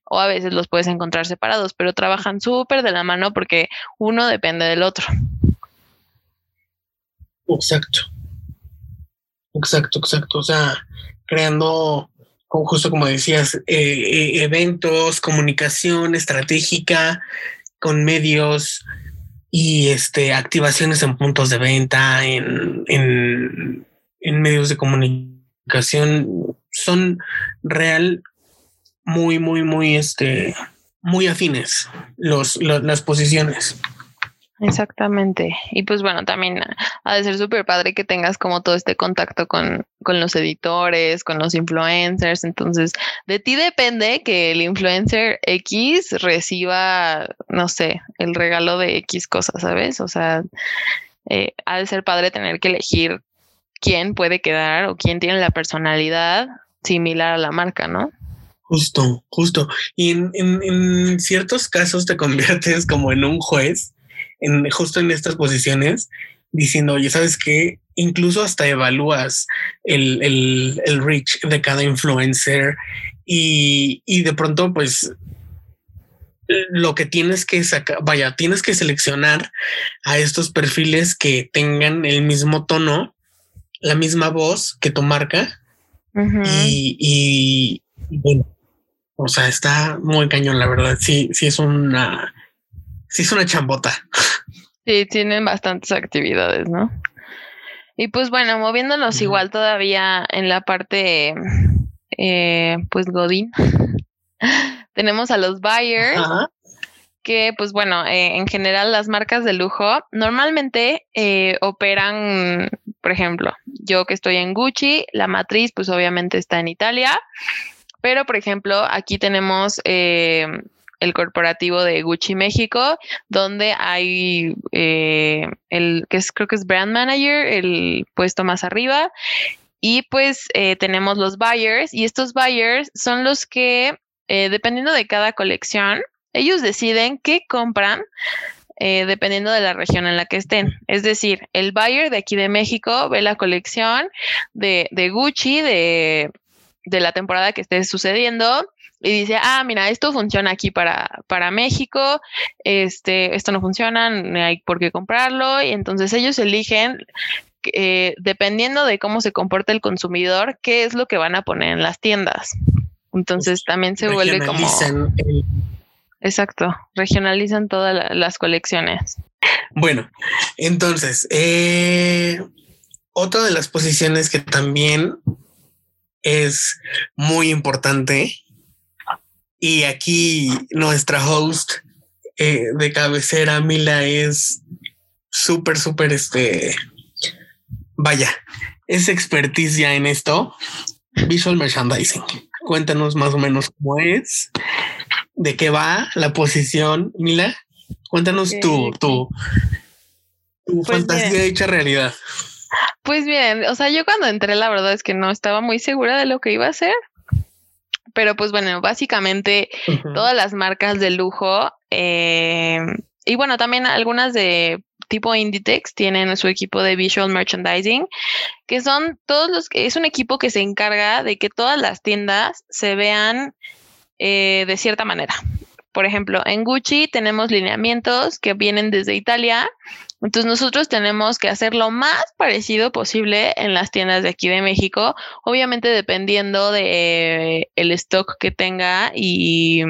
O a veces los puedes encontrar separados, pero trabajan súper de la mano porque uno depende del otro. Exacto. Exacto, exacto. O sea, creando justo como decías, eh, eh, eventos, comunicación estratégica con medios y este, activaciones en puntos de venta, en, en, medios de comunicación, son real muy, muy, muy, este, muy afines los, las posiciones. Exactamente. Y pues bueno, también ha de ser súper padre que tengas como todo este contacto con, con, los editores, con los influencers. Entonces, de ti depende que el influencer X reciba, no sé, el regalo de X cosas, ¿sabes? O sea, eh, ha de ser padre tener que elegir quién puede quedar o quién tiene la personalidad similar a la marca, ¿no? Justo, justo. Y en, en, en ciertos casos te (laughs) conviertes como en un juez en, justo en estas posiciones diciendo, oye, ¿sabes qué? Incluso hasta evalúas el, el, el reach de cada influencer y, y de pronto pues lo que tienes que sacar, vaya, tienes que seleccionar a estos perfiles que tengan el mismo tono, la misma voz que tu marca. y, y, bueno, o sea, está muy cañón, la verdad. Sí, sí es una, sí es una chambota. Sí, tienen bastantes actividades, ¿no? Y pues bueno, moviéndonos igual todavía en la parte, eh, pues Godín, (laughs) tenemos a los buyers, que pues bueno, eh, en general las marcas de lujo normalmente eh, operan, por ejemplo, yo que estoy en Gucci, la matriz pues obviamente está en Italia, pero por ejemplo aquí tenemos el corporativo de Gucci México, donde hay eh, el que es, creo que es brand manager, el puesto más arriba. Y pues eh, tenemos los buyers y estos buyers son los que, eh, dependiendo de cada colección, ellos deciden qué compran dependiendo de la región en la que estén. Es decir, el buyer de aquí de México ve la colección de, de Gucci de, de la temporada que esté sucediendo y dice, ah, mira, esto funciona aquí para, para México, este, esto no funciona, no hay por qué comprarlo, y entonces ellos eligen, eh, dependiendo de cómo se comporta el consumidor, qué es lo que van a poner en las tiendas. Entonces también se vuelve como... Exacto, regionalizan todas las colecciones. Bueno, entonces, eh, otra de las posiciones que también es muy importante y aquí nuestra host eh, de cabecera, Mila, es súper, súper, este, vaya, es expertise ya en esto. Visual merchandising. Cuéntanos más o menos cómo es, de qué va la posición, Mila. Cuéntanos tu, tu, tu pues fantasía hecha realidad. Pues bien, o sea, yo cuando entré, la verdad es que no estaba muy segura de lo que iba a hacer, pero pues bueno, básicamente todas las marcas de lujo eh, y bueno, también algunas de tipo Inditex tienen su equipo de visual merchandising, que son todos los que es un equipo que se encarga de que todas las tiendas se vean eh, de cierta manera. Por ejemplo, en Gucci tenemos lineamientos que vienen desde Italia entonces nosotros tenemos que hacer lo más parecido posible en las tiendas de aquí de México, obviamente dependiendo de el stock que tenga y,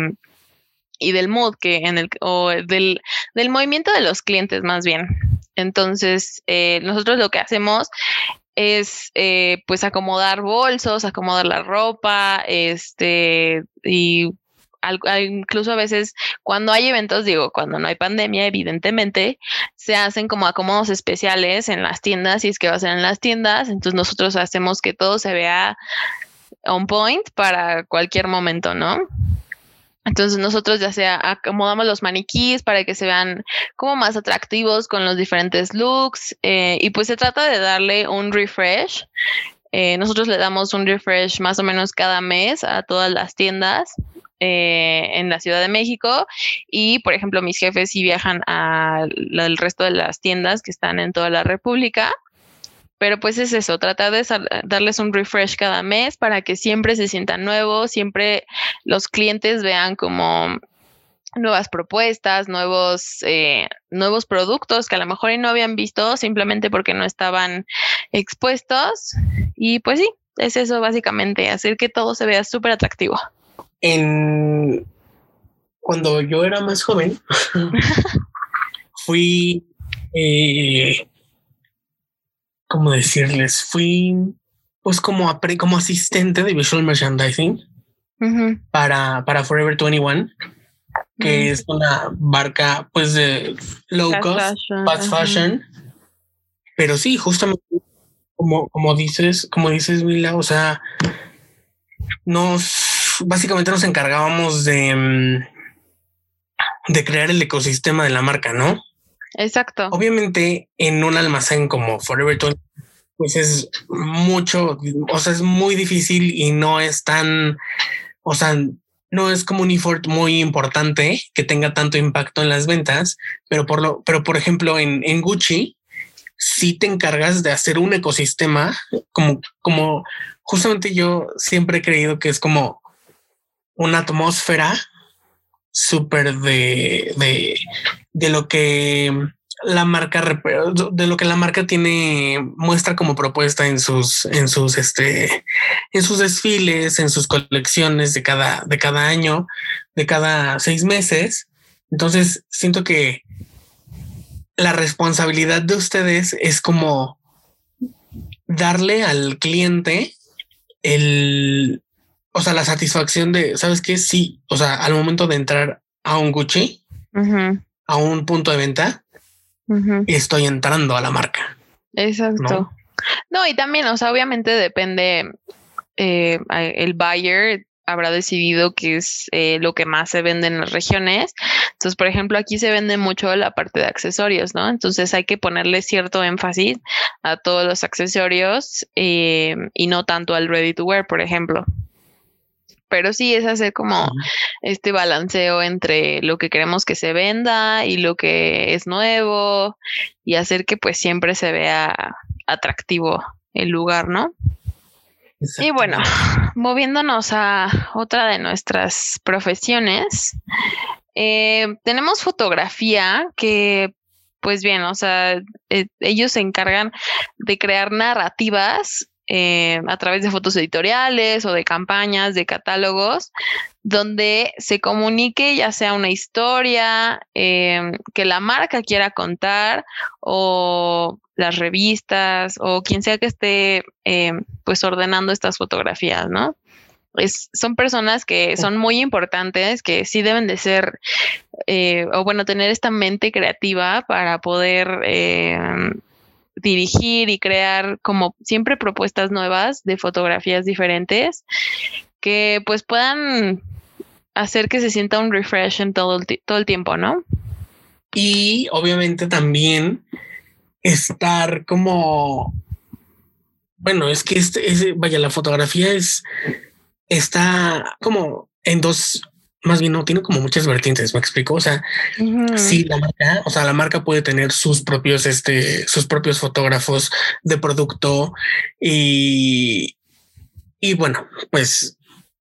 y del mood que en el o del, del movimiento de los clientes más bien. Entonces, eh, nosotros lo que hacemos es eh, pues acomodar bolsos, acomodar la ropa, este, y incluso a veces cuando hay eventos, digo, cuando no hay pandemia, evidentemente, se hacen como acomodos especiales en las tiendas, y es que va a ser en las tiendas, entonces nosotros hacemos que todo se vea on point para cualquier momento, ¿no? Entonces nosotros ya sea acomodamos los maniquís para que se vean como más atractivos con los diferentes looks eh, y pues se trata de darle un refresh. Eh, nosotros le damos un refresh más o menos cada mes a todas las tiendas eh, en la Ciudad de México y, por ejemplo, mis jefes sí viajan al resto de las tiendas que están en toda la República. Pero pues es eso, tratar de darles un refresh cada mes para que siempre se sientan nuevos, siempre los clientes vean como nuevas propuestas, nuevos, eh, nuevos productos que a lo mejor no habían visto simplemente porque no estaban expuestos. Y pues sí, es eso básicamente, hacer que todo se vea súper atractivo en cuando yo era más joven, (laughs) fui, eh, ¿cómo decirles? Fui, pues como, como asistente de visual merchandising para, para Forever 21. que es una marca pues de low cost, fast fashion. Pero sí, justamente como, como dices, como dices, Mila, o sea, nos básicamente nos encargábamos de, mm, de crear el ecosistema de la marca, ¿no? Exacto. Obviamente, en un almacén como Forever 20, pues es mucho, o sea, es muy difícil y no es tan, o sea, no es como un effort muy importante que tenga tanto impacto en las ventas, pero por lo, pero por ejemplo, en, en Gucci, si te encargas de hacer un ecosistema como, como justamente yo siempre he creído que es como una atmósfera súper de, de, de lo que la marca de lo que la marca tiene muestra como propuesta en sus en sus este en sus desfiles en sus colecciones de cada de cada año de cada seis meses. Entonces siento que la responsabilidad de ustedes es como darle al cliente el, o sea, la satisfacción de, ¿sabes qué? Sí, o sea, al momento de entrar a un Gucci, a un punto de venta, estoy entrando a la marca. Exacto. ¿no? y también, o sea, obviamente depende eh, el buyer habrá decidido que es eh, lo que más se vende en las regiones. Entonces, por ejemplo, aquí se vende mucho la parte de accesorios, ¿no? Entonces hay que ponerle cierto énfasis a todos los accesorios eh, y no tanto al ready to wear, por ejemplo. Pero sí es hacer como este balanceo entre lo que queremos que se venda y lo que es nuevo y hacer que pues siempre se vea atractivo el lugar, ¿no? Y bueno, (laughs) moviéndonos a otra de nuestras profesiones, eh, tenemos fotografía que, pues bien, o sea, eh, ellos se encargan de crear narrativas eh, a través de fotos editoriales o de campañas, de catálogos, donde se comunique ya sea una historia que la marca quiera contar o las revistas o quien sea que esté eh, pues ordenando estas fotografías, ¿no? Es, son personas que son muy importantes, que sí deben de ser, eh, o bueno, tener esta mente creativa para poder eh, dirigir y crear como siempre propuestas nuevas de fotografías diferentes que pues puedan hacer que se sienta un refresh en todo el, todo el tiempo, ¿no? Y obviamente también estar como, bueno, es que este, vaya, la fotografía es, está como en dos, más bien no, tiene como muchas vertientes, me explico, o sea, sí, la marca, o sea, la marca puede tener sus propios, este, sus propios fotógrafos de producto y, y bueno, pues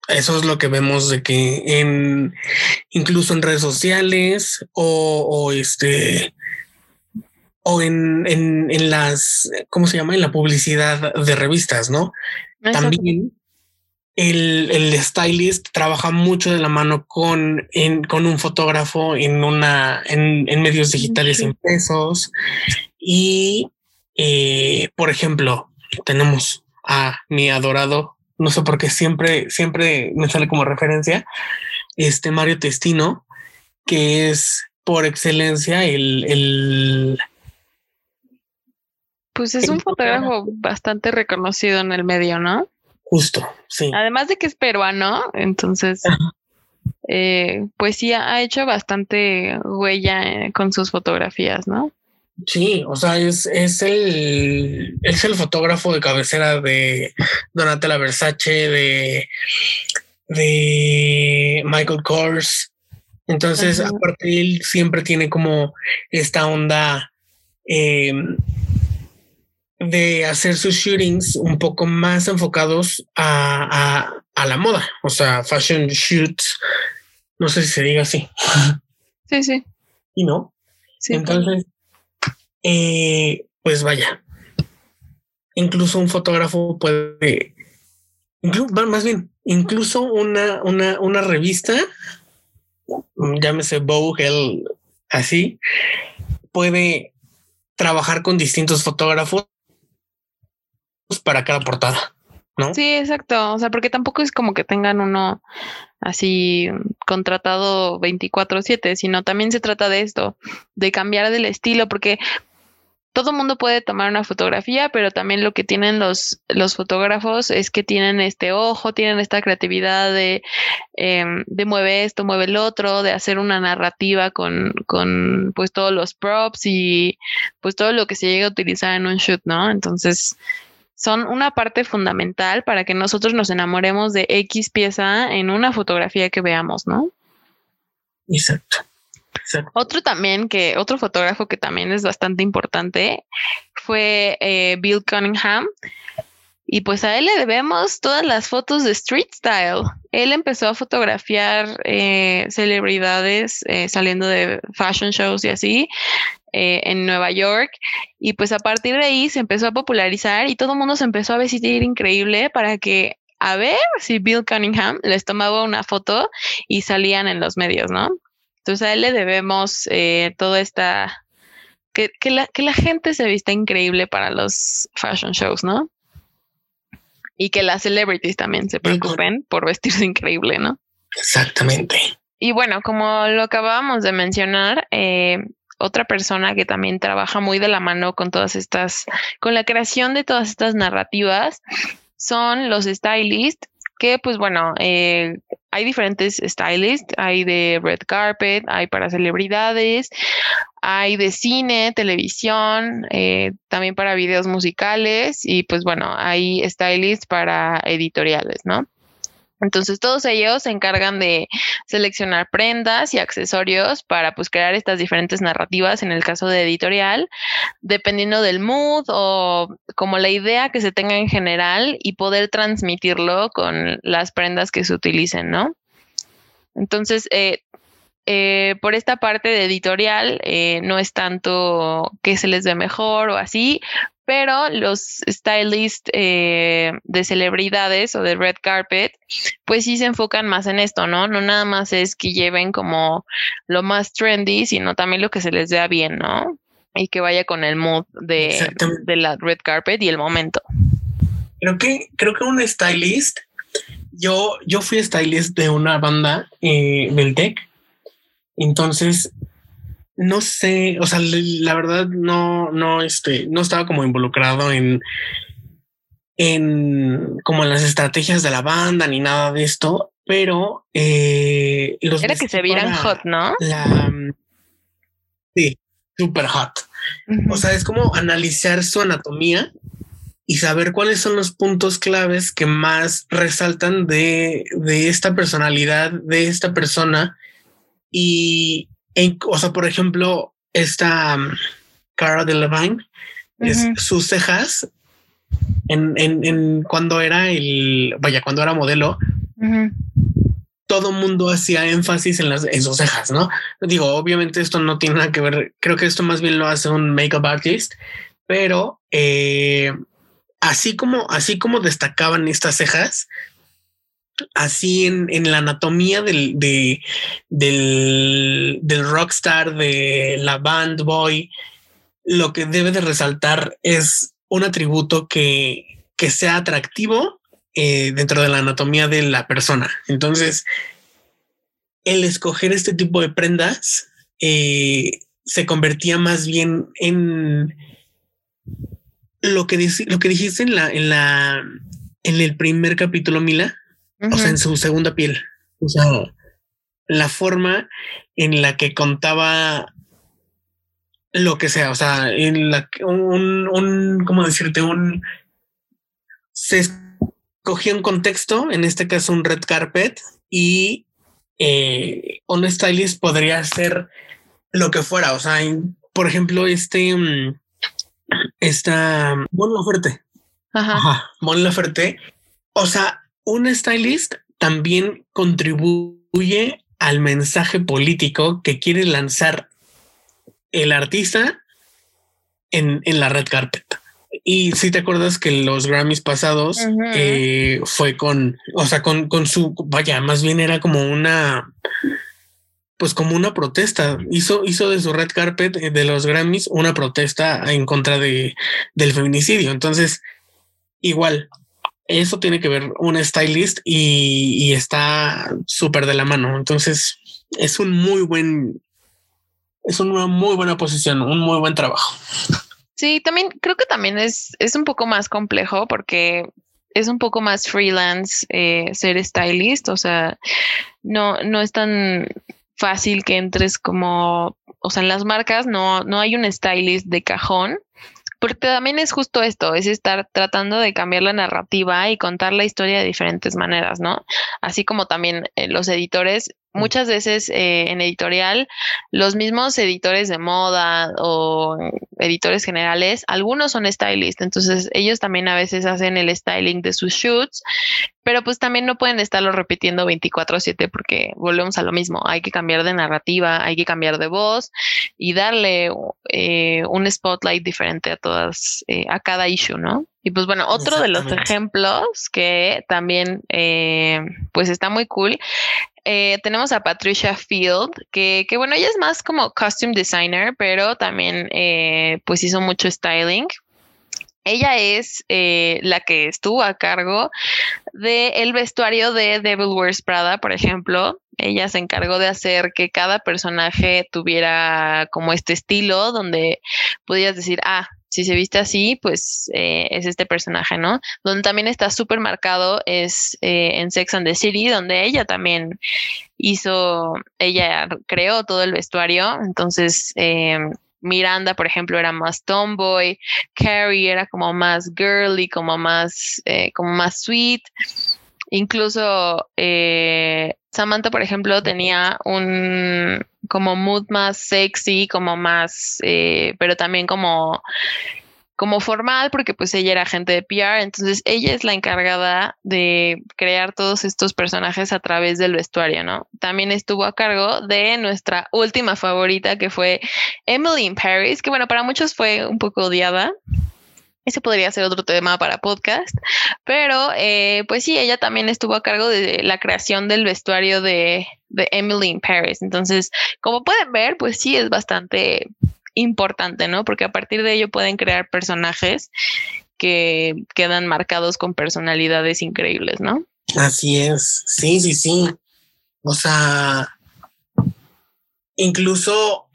eso es lo que vemos de que en incluso en redes sociales o, o este o en, en, las, ¿cómo se llama? En la publicidad de revistas, ¿no? También el, el, stylist trabaja mucho de la mano con, con un fotógrafo en una, en, medios digitales impresos. Y, eh, por ejemplo, tenemos a mi adorado, no sé por qué siempre, siempre me sale como referencia, este Mario Testino, que es por excelencia el pues es un fotógrafo bastante reconocido en el medio, ¿no? Justo, sí. Además de que es peruano, entonces, eh, pues sí, ha hecho bastante huella eh, con sus fotografías, ¿no? Sí, o sea, es, es el es el fotógrafo de cabecera de Donatella Versace, de, de Michael Kors. Entonces, aparte, él siempre tiene como esta onda eh, de hacer sus shootings un poco más enfocados a, la moda, o sea, fashion shoots, no sé si se diga así. (laughs) Sí, sí. Y no. Sí, Entonces, eh, pues vaya, incluso un fotógrafo puede, más bien, incluso una, una, una revista, llámese Vogue, así, puede trabajar con distintos fotógrafos para cada portada. ¿no? Sí, exacto. O sea, porque tampoco es como que tengan uno así contratado 24/7, sino también se trata de esto, de cambiar del estilo, porque todo mundo puede tomar una fotografía, pero también lo que tienen los, los fotógrafos es que tienen este ojo, tienen esta creatividad de, em, de mueve esto, mueve el otro, de hacer una narrativa con, con pues todos los props y pues todo lo que se llega a utilizar en un shoot, ¿no? Entonces, son una parte fundamental para que nosotros nos enamoremos de X pieza en una fotografía que veamos, ¿no? Exacto. Otro también que, otro fotógrafo que también es bastante importante fue eh, Bill Cunningham. Y pues a él le debemos todas las fotos de Street Style. Él empezó a fotografiar eh, celebridades eh, saliendo de fashion shows y así en Nueva York. Y pues a partir de ahí se empezó a popularizar y todo el mundo se empezó a vestir increíble para que a ver si Bill Cunningham les tomaba una foto y salían en los medios, ¿no? Entonces a él le debemos eh, toda esta... Que, la, que la gente se vista increíble para los fashion shows, ¿no? Y que las celebrities también se preocupen por vestirse increíble, ¿no? Exactamente. Y bueno, como lo acabábamos de mencionar, eh, otra persona que también trabaja muy de la mano con todas estas, con la creación de todas estas narrativas, son los stylists que pues bueno, eh, hay diferentes stylists, hay de red carpet, hay para celebridades, hay de cine, televisión, eh, también para videos musicales y pues bueno, hay stylists para editoriales, ¿no? Entonces todos ellos se encargan de seleccionar prendas y accesorios para pues crear estas diferentes narrativas en el caso de editorial, dependiendo del mood o como la idea que se tenga en general y poder transmitirlo con las prendas que se utilicen, ¿no? Entonces, eh, eh, por esta parte de editorial, eh, no es tanto que se les ve mejor o así, pero los stylists eh, de celebridades o de red carpet, pues sí se enfocan más en esto, ¿no? No nada más es que lleven como lo más trendy, sino también lo que se les vea bien, ¿no? Y que vaya con el mood de, de la red carpet y el momento. Creo que, creo que un stylist, yo, yo fui stylist de una banda eh, del tech, entonces no sé, o sea, la verdad no, no, este, no estaba como involucrado en, en como en las estrategias de la banda ni nada de esto, pero eh, los era que se vieran hot, ¿no? sí, super hot. O sea, es como analizar su anatomía y saber cuáles son los puntos claves que más resaltan de, de esta personalidad, de esta persona y, o sea, por ejemplo, esta um, Cara de Levine, sus cejas en, en, cuando era el, vaya, cuando era modelo, todo mundo hacía énfasis en las en sus cejas, ¿no? Digo, obviamente esto no tiene nada que ver, creo que esto más bien lo hace un makeup artist, pero eh, así como así como destacaban estas cejas, así en, en la anatomía del, de, del, del rockstar, de la band boy, lo que debe de resaltar es un atributo que, que sea atractivo eh, dentro de la anatomía de la persona. Entonces, el escoger este tipo de prendas eh, se convertía más bien en lo que, lo que dijiste en la, en la, en el primer capítulo, Mila, o sea, en su segunda piel. O sea, la forma en la que contaba lo que sea, o sea, en la un, un ¿cómo decirte? Un se escogía un contexto, en este caso un red carpet, y eh, un stylist podría ser lo que fuera. O sea, por ejemplo, este mm, esta Mon Laferte. Ajá. Ajá. Mon Laferte. O sea, un stylist también contribuye al mensaje político que quiere lanzar el artista en, la red carpet. Y si te acuerdas que los Grammys pasados eh, fue con, o sea, con, con su, vaya, más bien era como una, pues como una protesta. Hizo, hizo de su red carpet eh, de los Grammys una protesta en contra de, del feminicidio. Entonces, igual, eso tiene que ver un stylist y, está súper de la mano. Entonces es un muy buen, es una muy buena posición, un muy buen trabajo. Sí, también creo que también es, es un poco más complejo porque es un poco más freelance eh, ser stylist, o sea, no, no es tan fácil que entres como, o sea, en las marcas no, no hay un stylist de cajón, porque también es justo esto, es estar tratando de cambiar la narrativa y contar la historia de diferentes maneras, ¿no? Así como también eh, los editores muchas veces eh, en editorial, los mismos editores de moda o editores generales, algunos son stylists, entonces ellos también a veces hacen el styling de sus shoots, pero pues también no pueden estarlo repitiendo 24/7 porque volvemos a lo mismo, hay que cambiar de narrativa, hay que cambiar de voz y darle eh, un spotlight diferente a todas, eh, a cada issue, ¿no? Y pues bueno, otro de los ejemplos que también pues está muy cool eh, tenemos a Patricia Field, que, bueno, ella es más como costume designer, pero también eh, pues hizo mucho styling. Ella es eh, la que estuvo a cargo del el vestuario de Devil Wears Prada, por ejemplo. Ella se encargó de hacer que cada personaje tuviera como este estilo donde podías decir, ah, si se viste así, pues eh, es este personaje, ¿no? Donde también está súper marcado es eh, en Sex and the City, donde ella también hizo, ella creó todo el vestuario, entonces... Em, Miranda, por ejemplo, era más tomboy, Carrie era como más girly, como más, eh, como más sweet. Incluso Samantha, por ejemplo, tenía un como mood más sexy, como más, eh, pero también como, como formal, porque pues ella era agente de PR, entonces ella es la encargada de crear todos estos personajes a través del vestuario, ¿no? También estuvo a cargo de nuestra última favorita, que fue Emily in Paris, que bueno, para muchos fue un poco odiada, ese podría ser otro tema para podcast, pero eh, pues sí, ella también estuvo a cargo de la creación del vestuario de, Emily in Paris. Entonces, como pueden ver, pues sí es bastante importante, ¿no? Porque a partir de ello pueden crear personajes que quedan marcados con personalidades increíbles, ¿no? Así es, sí, sí, sí. O sea, incluso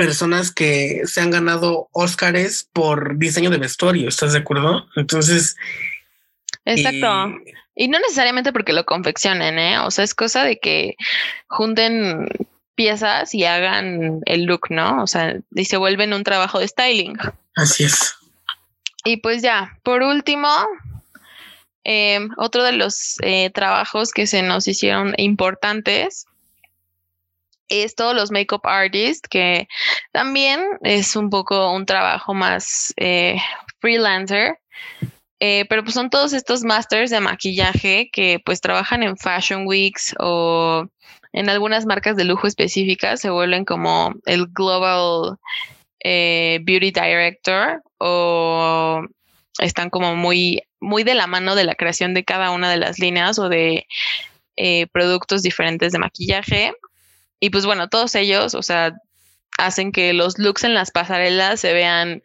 personas que se han ganado Óscares por diseño de vestuario, ¿estás de acuerdo? Entonces... Exacto. Y, no necesariamente porque lo confeccionen, ¿eh? O sea, es cosa de que junten piezas y hagan el look, ¿no? O sea, y se vuelven un trabajo de styling. Así es. Y pues ya, por último, em, otro de los eh, trabajos que se nos hicieron importantes es todos los makeup artists, que también es un poco un trabajo más eh, freelancer. Eh, pero pues son todos estos masters de maquillaje que pues trabajan en Fashion Weeks o en algunas marcas de lujo específicas, se vuelven como el Global eh, Beauty Director o están como muy, muy de la mano de la creación de cada una de las líneas o de productos diferentes de maquillaje. Y pues bueno, todos ellos, o sea, hacen que los looks en las pasarelas se vean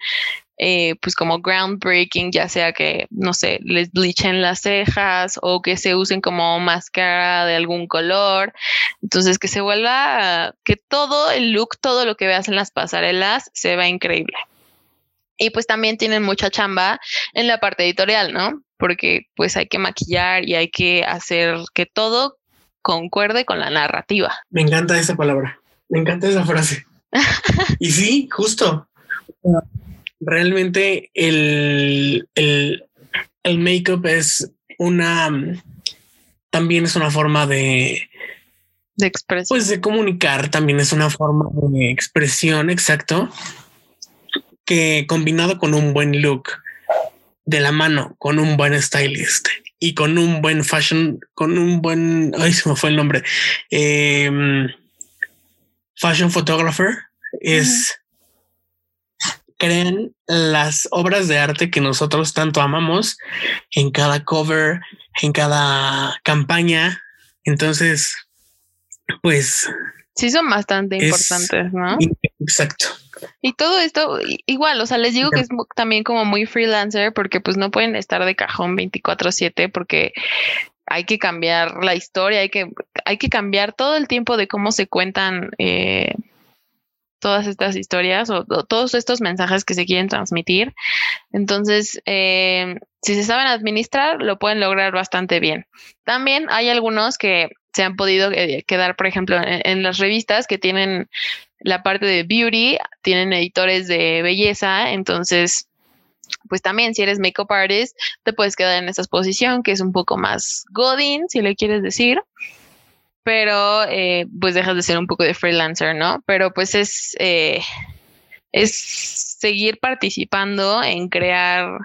eh, pues como groundbreaking, ya sea que, no sé, les bleachen las cejas o que se usen como máscara de algún color. Entonces, que se vuelva, que todo el look, todo lo que veas en las pasarelas se vea increíble. Y pues también tienen mucha chamba en la parte editorial, ¿no? Porque pues hay que maquillar y hay que hacer que todo concuerde con la narrativa. Me encanta esa palabra, me encanta esa frase. (laughs) y sí, justo. Realmente el, el, el make-up es una, también es una forma de, de expresión. Pues de comunicar también es una forma de expresión, exacto, que combinado con un buen look de la mano, con un buen stylist y con un buen fashion, con un buen, ay, se me fue el nombre, em, fashion photographer, es, crean las obras de arte que nosotros tanto amamos en cada cover, en cada campaña. Entonces, pues... Sí, son bastante importantes, ¿no? Exacto. Y todo esto, igual, o sea, les digo que es también como muy freelancer porque pues no pueden estar de cajón 24/7 porque hay que cambiar la historia, hay que, hay que cambiar todo el tiempo de cómo se cuentan eh, todas estas historias o, todos estos mensajes que se quieren transmitir. Entonces, eh, si se saben administrar, lo pueden lograr bastante bien. También hay algunos que se han podido eh, quedar, por ejemplo, en, las revistas que tienen la parte de beauty, tienen editores de belleza, entonces pues también si eres makeup artist, te puedes quedar en esa posición que es un poco más godin, si le quieres decir, pero eh, pues dejas de ser un poco de freelancer, ¿no? Pero pues es, eh, es seguir participando en crear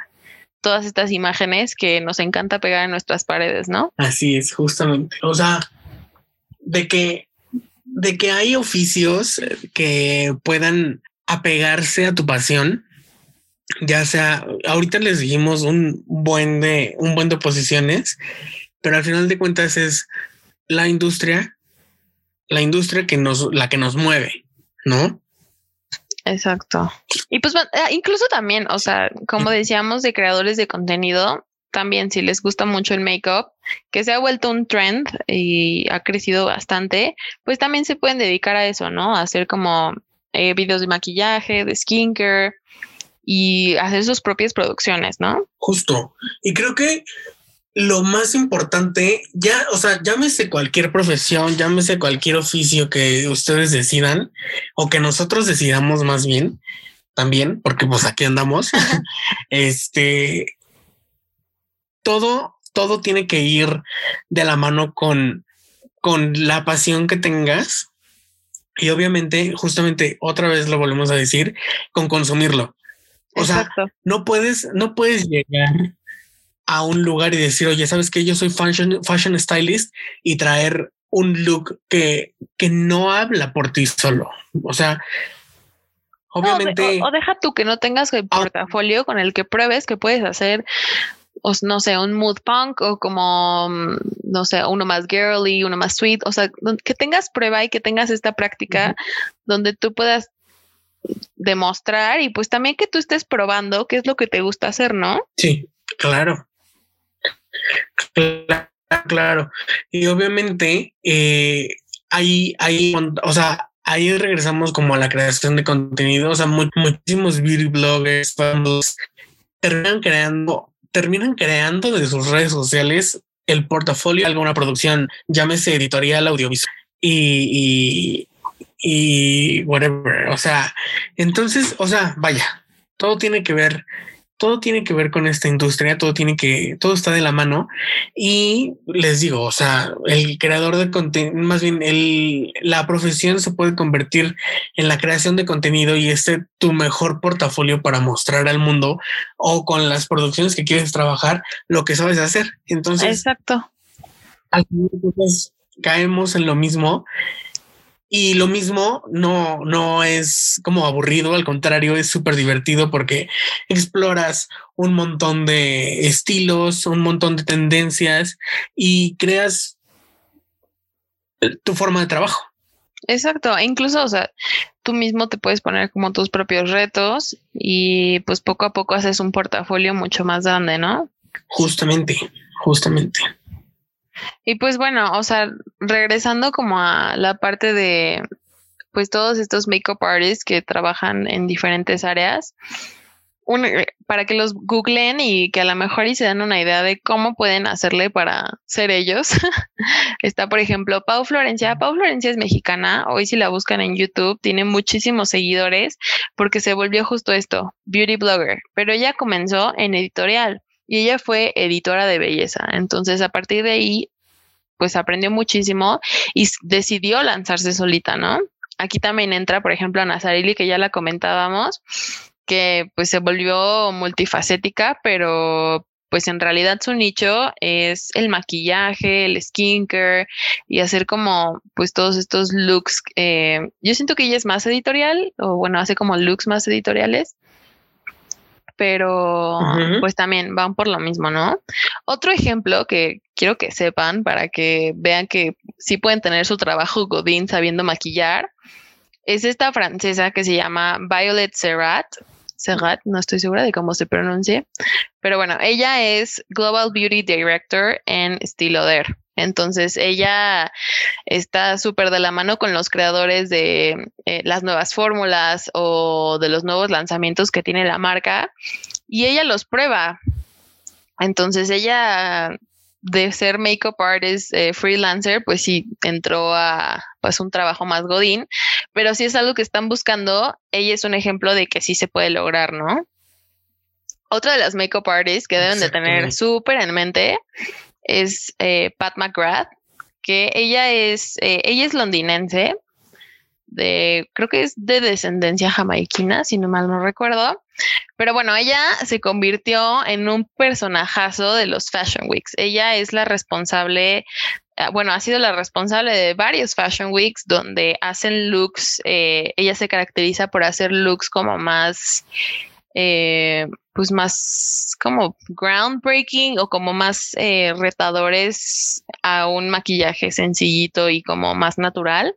todas estas imágenes que nos encanta pegar en nuestras paredes, ¿no? Así es, justamente. O sea, de que, de que hay oficios que puedan apegarse a tu pasión, ya sea, ahorita les dijimos un buen de, un buen de posiciones, pero al final de cuentas es la industria, la industria que nos, la que nos mueve, ¿no? Exacto. Y pues eh, incluso también, o sea, como decíamos de creadores de contenido, también si les gusta mucho el make-up, que se ha vuelto un trend y ha crecido bastante, pues también se pueden dedicar a eso, ¿no? Hacer como eh, videos de maquillaje, de skincare y hacer sus propias producciones, ¿no? Justo. Y creo que lo más importante, ya, o sea, llámese cualquier profesión, llámese cualquier oficio que ustedes decidan o que nosotros decidamos más bien también, porque pues aquí andamos. (laughs) este, todo, todo tiene que ir de la mano con, con la pasión que tengas y obviamente, justamente otra vez lo volvemos a decir, con consumirlo. O sea, no puedes, no puedes llegar a un lugar y decir, oye, ¿sabes que Yo soy fashion, fashion stylist y traer un look que, que no habla por ti solo. O sea, obviamente... o, deja tú que no tengas el portafolio con el que pruebes que puedes hacer, o, no sé, un mood punk o como, mm, no sé, uno más girly, uno más sweet. O sea, que tengas prueba y que tengas esta práctica donde tú puedas demostrar y pues también que tú estés probando qué es lo que te gusta hacer, ¿no? Sí, claro. Claro, Y obviamente eh, ahí, ahí, o sea, ahí regresamos como a la creación de contenido. O sea, muchísimos beauty bloggers, terminan creando, terminan creando de sus redes sociales el portafolio de alguna producción, llámese editorial, audiovisual y, y, y whatever. O sea, entonces, o sea, vaya, todo tiene que ver todo tiene que ver con esta industria, todo tiene que, todo está de la mano. Y les digo, o sea, el creador de contenido, más bien el, la profesión se puede convertir en la creación de contenido y este tu mejor portafolio para mostrar al mundo o con las producciones que quieres trabajar lo que sabes hacer. Entonces, exacto. Al final, pues, caemos en lo mismo y lo mismo no, no es como aburrido, al contrario, es súper divertido porque exploras un montón de estilos, un montón de tendencias y creas tu forma de trabajo. Exacto, e incluso, o sea, tú mismo te puedes poner como tus propios retos y pues poco a poco haces un portafolio mucho más grande, ¿no? Justamente, justamente. Y pues bueno, o sea, regresando como a la parte de pues todos estos makeup artists que trabajan en diferentes áreas, para que los googlen y que a lo mejor y se dan una idea de cómo pueden hacerle para ser ellos. (laughs) Está, por ejemplo, Pau Florencia. Pau Florencia es mexicana. Hoy si la buscan en YouTube, tiene muchísimos seguidores porque se volvió justo esto, beauty blogger. Pero ella comenzó en editorial y ella fue editora de belleza. Entonces, a partir de ahí, pues aprendió muchísimo y decidió lanzarse solita, ¿no? Aquí también entra, por ejemplo, a Nazarili, que ya la comentábamos, que pues se volvió multifacética, pero pues en realidad su nicho es el maquillaje, el skincare y hacer como pues todos estos looks. Eh, yo siento que ella es más editorial o bueno, hace como looks más editoriales pero pues también van por lo mismo, ¿no? Otro ejemplo que quiero que sepan para que vean que sí pueden tener su trabajo Godín sabiendo maquillar es esta francesa que se llama Violet Serrat. Serrat, no estoy segura de cómo se pronuncie, pero bueno, ella es Global Beauty Director en Stiloder. Entonces ella está súper de la mano con los creadores de eh, las nuevas fórmulas o de los nuevos lanzamientos que tiene la marca y ella los prueba. Entonces ella de ser makeup artist eh, freelancer, pues sí entró a pues un trabajo más godín, pero si es algo que están buscando, ella es un ejemplo de que sí se puede lograr, ¿no? Otra de las makeup artists que deben de tener súper en mente es eh, Pat McGrath, que ella es, eh, ella es londinense, de, creo que es de descendencia jamaiquina, si no mal no recuerdo. Pero bueno, ella se convirtió en un personajazo de los Fashion Weeks. Ella es la responsable, ah, bueno, ha sido la responsable de varios Fashion Weeks donde hacen looks, eh, ella se caracteriza por hacer looks como más eh, pues más como groundbreaking o como más eh, retadores a un maquillaje sencillito y como más natural.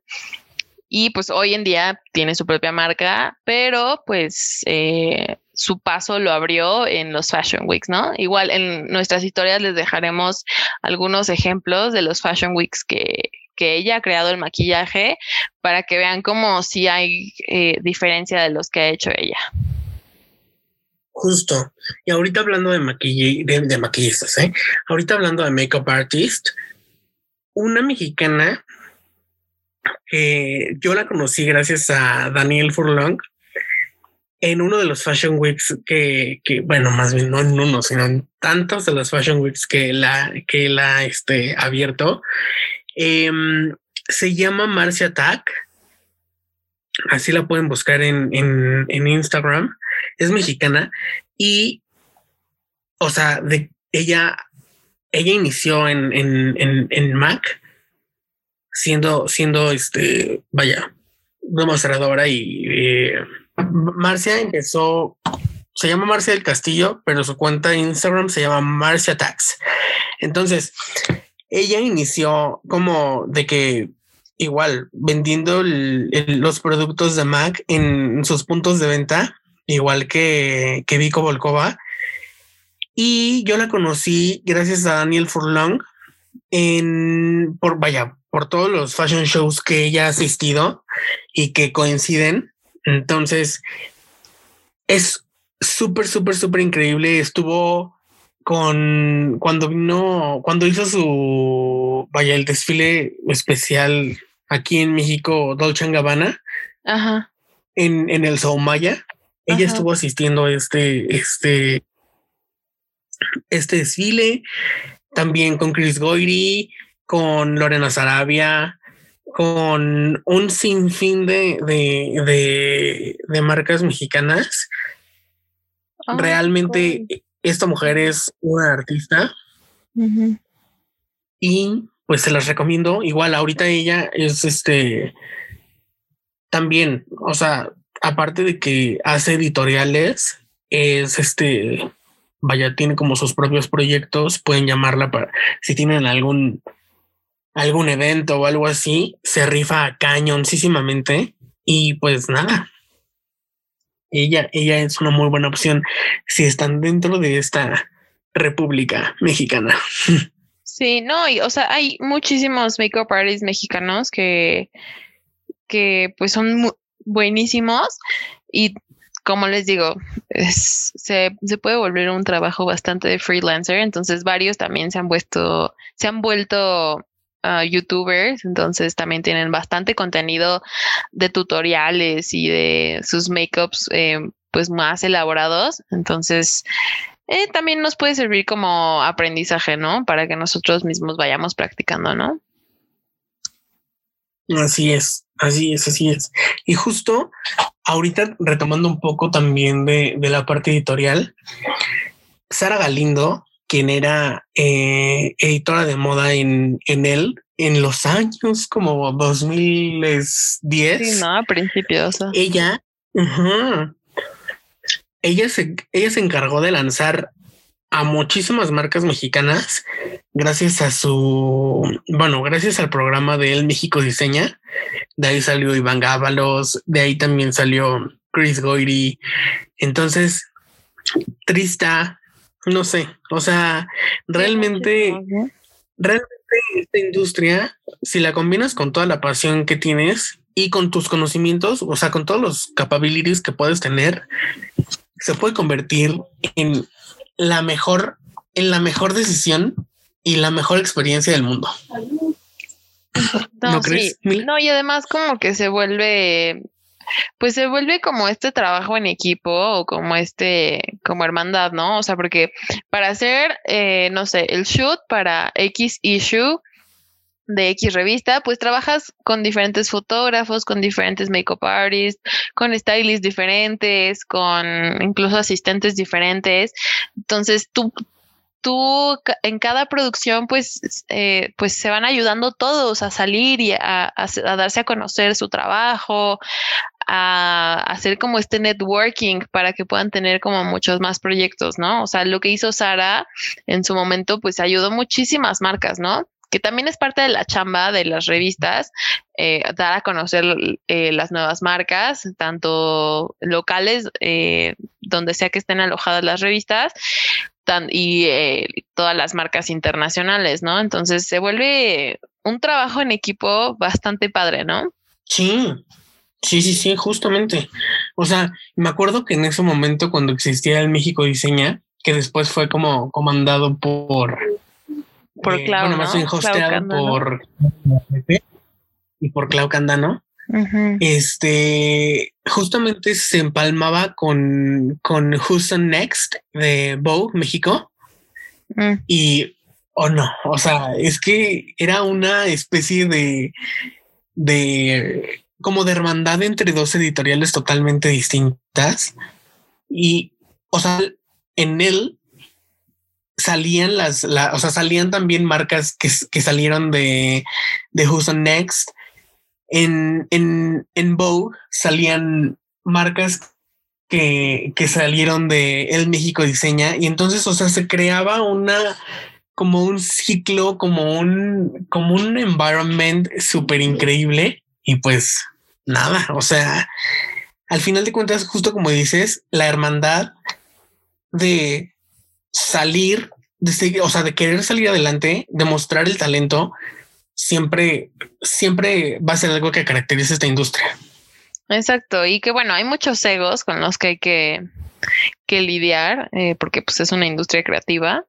Y pues hoy en día tiene su propia marca, pero pues eh, su paso lo abrió en los Fashion Weeks, ¿no? Igual en nuestras historias les dejaremos algunos ejemplos de los Fashion Weeks que, que ella ha creado el maquillaje para que vean cómo sí hay diferencia de los que ha hecho ella. Justo. Y ahorita hablando de, de, maquillistas, ¿eh? ahorita hablando de makeup artist, una mexicana que yo la conocí gracias a Daniel Furlong en uno de los Fashion Weeks que, que, bueno, más bien no en uno, sino en tantos de los Fashion Weeks que la, que la este, abierto. Em, se llama Marcia Tack. Así la pueden buscar en, en, en Instagram es mexicana y, o sea, de ella, ella inició en, en, en, Mac siendo, siendo este, vaya, demostradora y eh, Marcia empezó, se llama Marcia del Castillo, pero su cuenta de Instagram se llama Marcia Tax. Entonces, ella inició como de que igual vendiendo los productos de Mac en sus puntos de venta igual que, que Vico Volkova. Y yo la conocí gracias a Daniel Furlong en por vaya, por todos los fashion shows que ella ha asistido y que coinciden. Entonces, es súper, súper, súper increíble. Estuvo con cuando vino, cuando hizo su vaya, el desfile especial aquí en México, Dolce Gabbana. Ajá. En, en el Soumaya. Ella estuvo asistiendo a este, este, este desfile, también con Chris Goyri, con Lorena Sarabia, con un sinfín de, de, de, marcas mexicanas. Realmente esta mujer es una artista y pues se las recomiendo. Igual ahorita ella es este también, o sea, aparte de que hace editoriales, es este, vaya, tiene como sus propios proyectos, pueden llamarla para, si tienen algún, algún evento o algo así, se rifa cañoncísimamente y pues nada. Ella, ella es una muy buena opción si están dentro de esta República Mexicana. (laughs) Sí, no, y, o sea, hay muchísimos makeup artists mexicanos que, que pues son buenísimos y como les digo, se, se, puede volver un trabajo bastante de freelancer, entonces varios también se han vuelto, se han vuelto ah, youtubers, entonces también tienen bastante contenido de tutoriales y de sus makeups eh, pues más elaborados, entonces eh, también nos puede servir como aprendizaje, ¿no? Para que nosotros mismos vayamos practicando, ¿no? Así es, así es, así es. Y justo ahorita retomando un poco también de, la parte editorial, Sara Galindo, quien era eh, editora de moda en, en él en los años como 2010. Sí, no, principios. Ella, ella, se, ella se encargó de lanzar a muchísimas marcas mexicanas gracias a su, bueno, gracias al programa de El México Diseña, de ahí salió Iván Gábalos, de ahí también salió Chris Goyri. Entonces, Trista, no sé, o sea, realmente, realmente esta industria, si la combinas con toda la pasión que tienes y con tus conocimientos, o sea, con todos los capabilities que puedes tener, se puede convertir en la mejor, en la mejor decisión y la mejor experiencia del mundo. No, crees? No, y además como que se vuelve pues se vuelve como este trabajo en equipo o como este, como hermandad, ¿no? O sea, porque para hacer, eh, no sé, el shoot para X issue de X revista, pues trabajas con diferentes fotógrafos, con diferentes makeup artists, con stylists diferentes, con incluso asistentes diferentes. Entonces tú, tú en cada producción pues, eh, pues se van ayudando todos a salir y a, darse a conocer su trabajo, a hacer como este networking para que puedan tener como muchos más proyectos, ¿no? O sea, lo que hizo Sara en su momento, pues ayudó muchísimas marcas, ¿no? Que también es parte de la chamba de las revistas, eh, dar a conocer eh, las nuevas marcas, tanto locales, eh, donde sea que estén alojadas las revistas, y todas las marcas internacionales, ¿no? Entonces se vuelve un trabajo en equipo bastante padre, ¿no? Sí, Sí, sí, sí, justamente. O sea, me acuerdo que en ese momento cuando existía el México Diseña, que después fue como comandado por por eh, Clau, bueno, más bien hosteado por y por Clau Candano. Este justamente se empalmaba con, con Houston Next de Bow México. Mm. Y o oh no, o sea, es que era una especie de de como de hermandad entre dos editoriales totalmente distintas. Y, o sea, en él salían las, o sea, salían también marcas que, que salieron de, de Who's on Next. En, en, en Vogue salían marcas que, que salieron de El México Diseña. Y entonces, o sea, se creaba una, como un ciclo, como un, como un environment súper increíble. Y pues nada, o sea, al final de cuentas, justo como dices, la hermandad de salir, de seguir, o sea, de querer salir adelante, de mostrar el talento, siempre, siempre va a ser algo que caracteriza esta industria. Exacto, y que bueno, hay muchos egos con los que hay que, que lidiar, eh, porque pues es una industria creativa,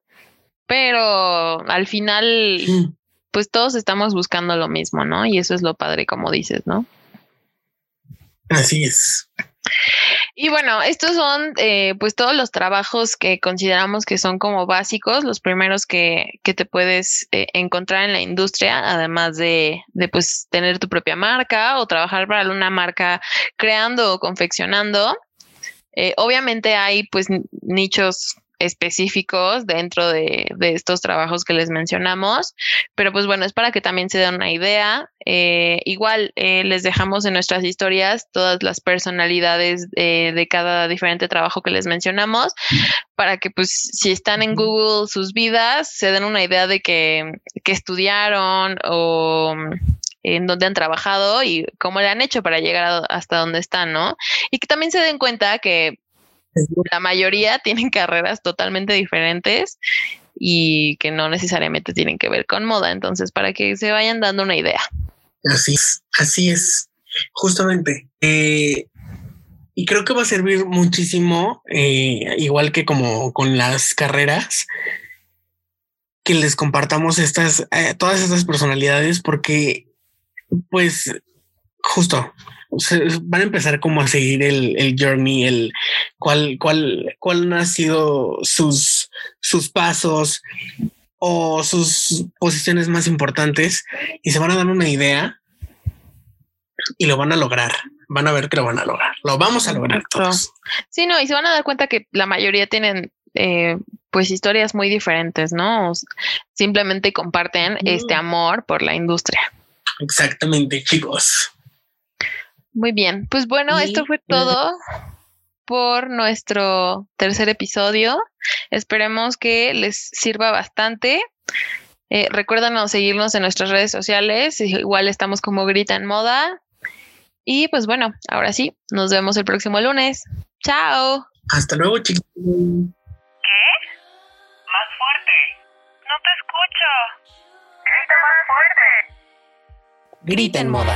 pero al final, pues todos estamos buscando lo mismo, ¿no? Y eso es lo padre, como dices, ¿no? Así es. Y bueno, estos son eh, pues todos los trabajos que consideramos que son como básicos, los primeros que, que te puedes eh, encontrar en la industria, además de, de pues tener tu propia marca o trabajar para una marca creando o confeccionando. Eh, obviamente hay pues nichos específicos dentro de, estos trabajos que les mencionamos, pero pues bueno, es para que también se den una idea. Eh, igual eh, les dejamos en nuestras historias todas las personalidades de cada diferente trabajo que les mencionamos, para que pues si están en Google sus vidas, se den una idea de que, que estudiaron o en dónde han trabajado y cómo le han hecho para llegar hasta donde están, ¿no? Y que también se den cuenta que la mayoría (laughs) tienen carreras totalmente diferentes y que no necesariamente tienen que ver con moda. Entonces, para que se vayan dando una idea. Así es, así es, justamente. Eh, y creo que va a servir muchísimo, eh, igual que como con las carreras, que les compartamos estas, eh, todas estas personalidades, porque, pues, justo van a empezar como a seguir el, el journey, el cuál, cuál, cuál han sido sus, sus pasos o sus posiciones más importantes y se van a dar una idea y lo van a lograr. Van a ver que lo van a lograr. Lo vamos a lograr todos. Sí, no, y se van a dar cuenta que la mayoría tienen eh, pues historias muy diferentes, ¿no? Simplemente comparten este amor por la industria. Exactamente, chicos. Muy bien, pues bueno, esto fue todo por nuestro tercer episodio. Esperemos que les sirva bastante. Eh, recuérdanos seguirnos en nuestras redes sociales. Igual estamos como Grita en Moda. Y pues bueno, ahora sí, nos vemos el próximo lunes. Chao. Hasta luego, chicos. ¿Qué? Más fuerte. No te escucho. Grita más fuerte. Grita en moda.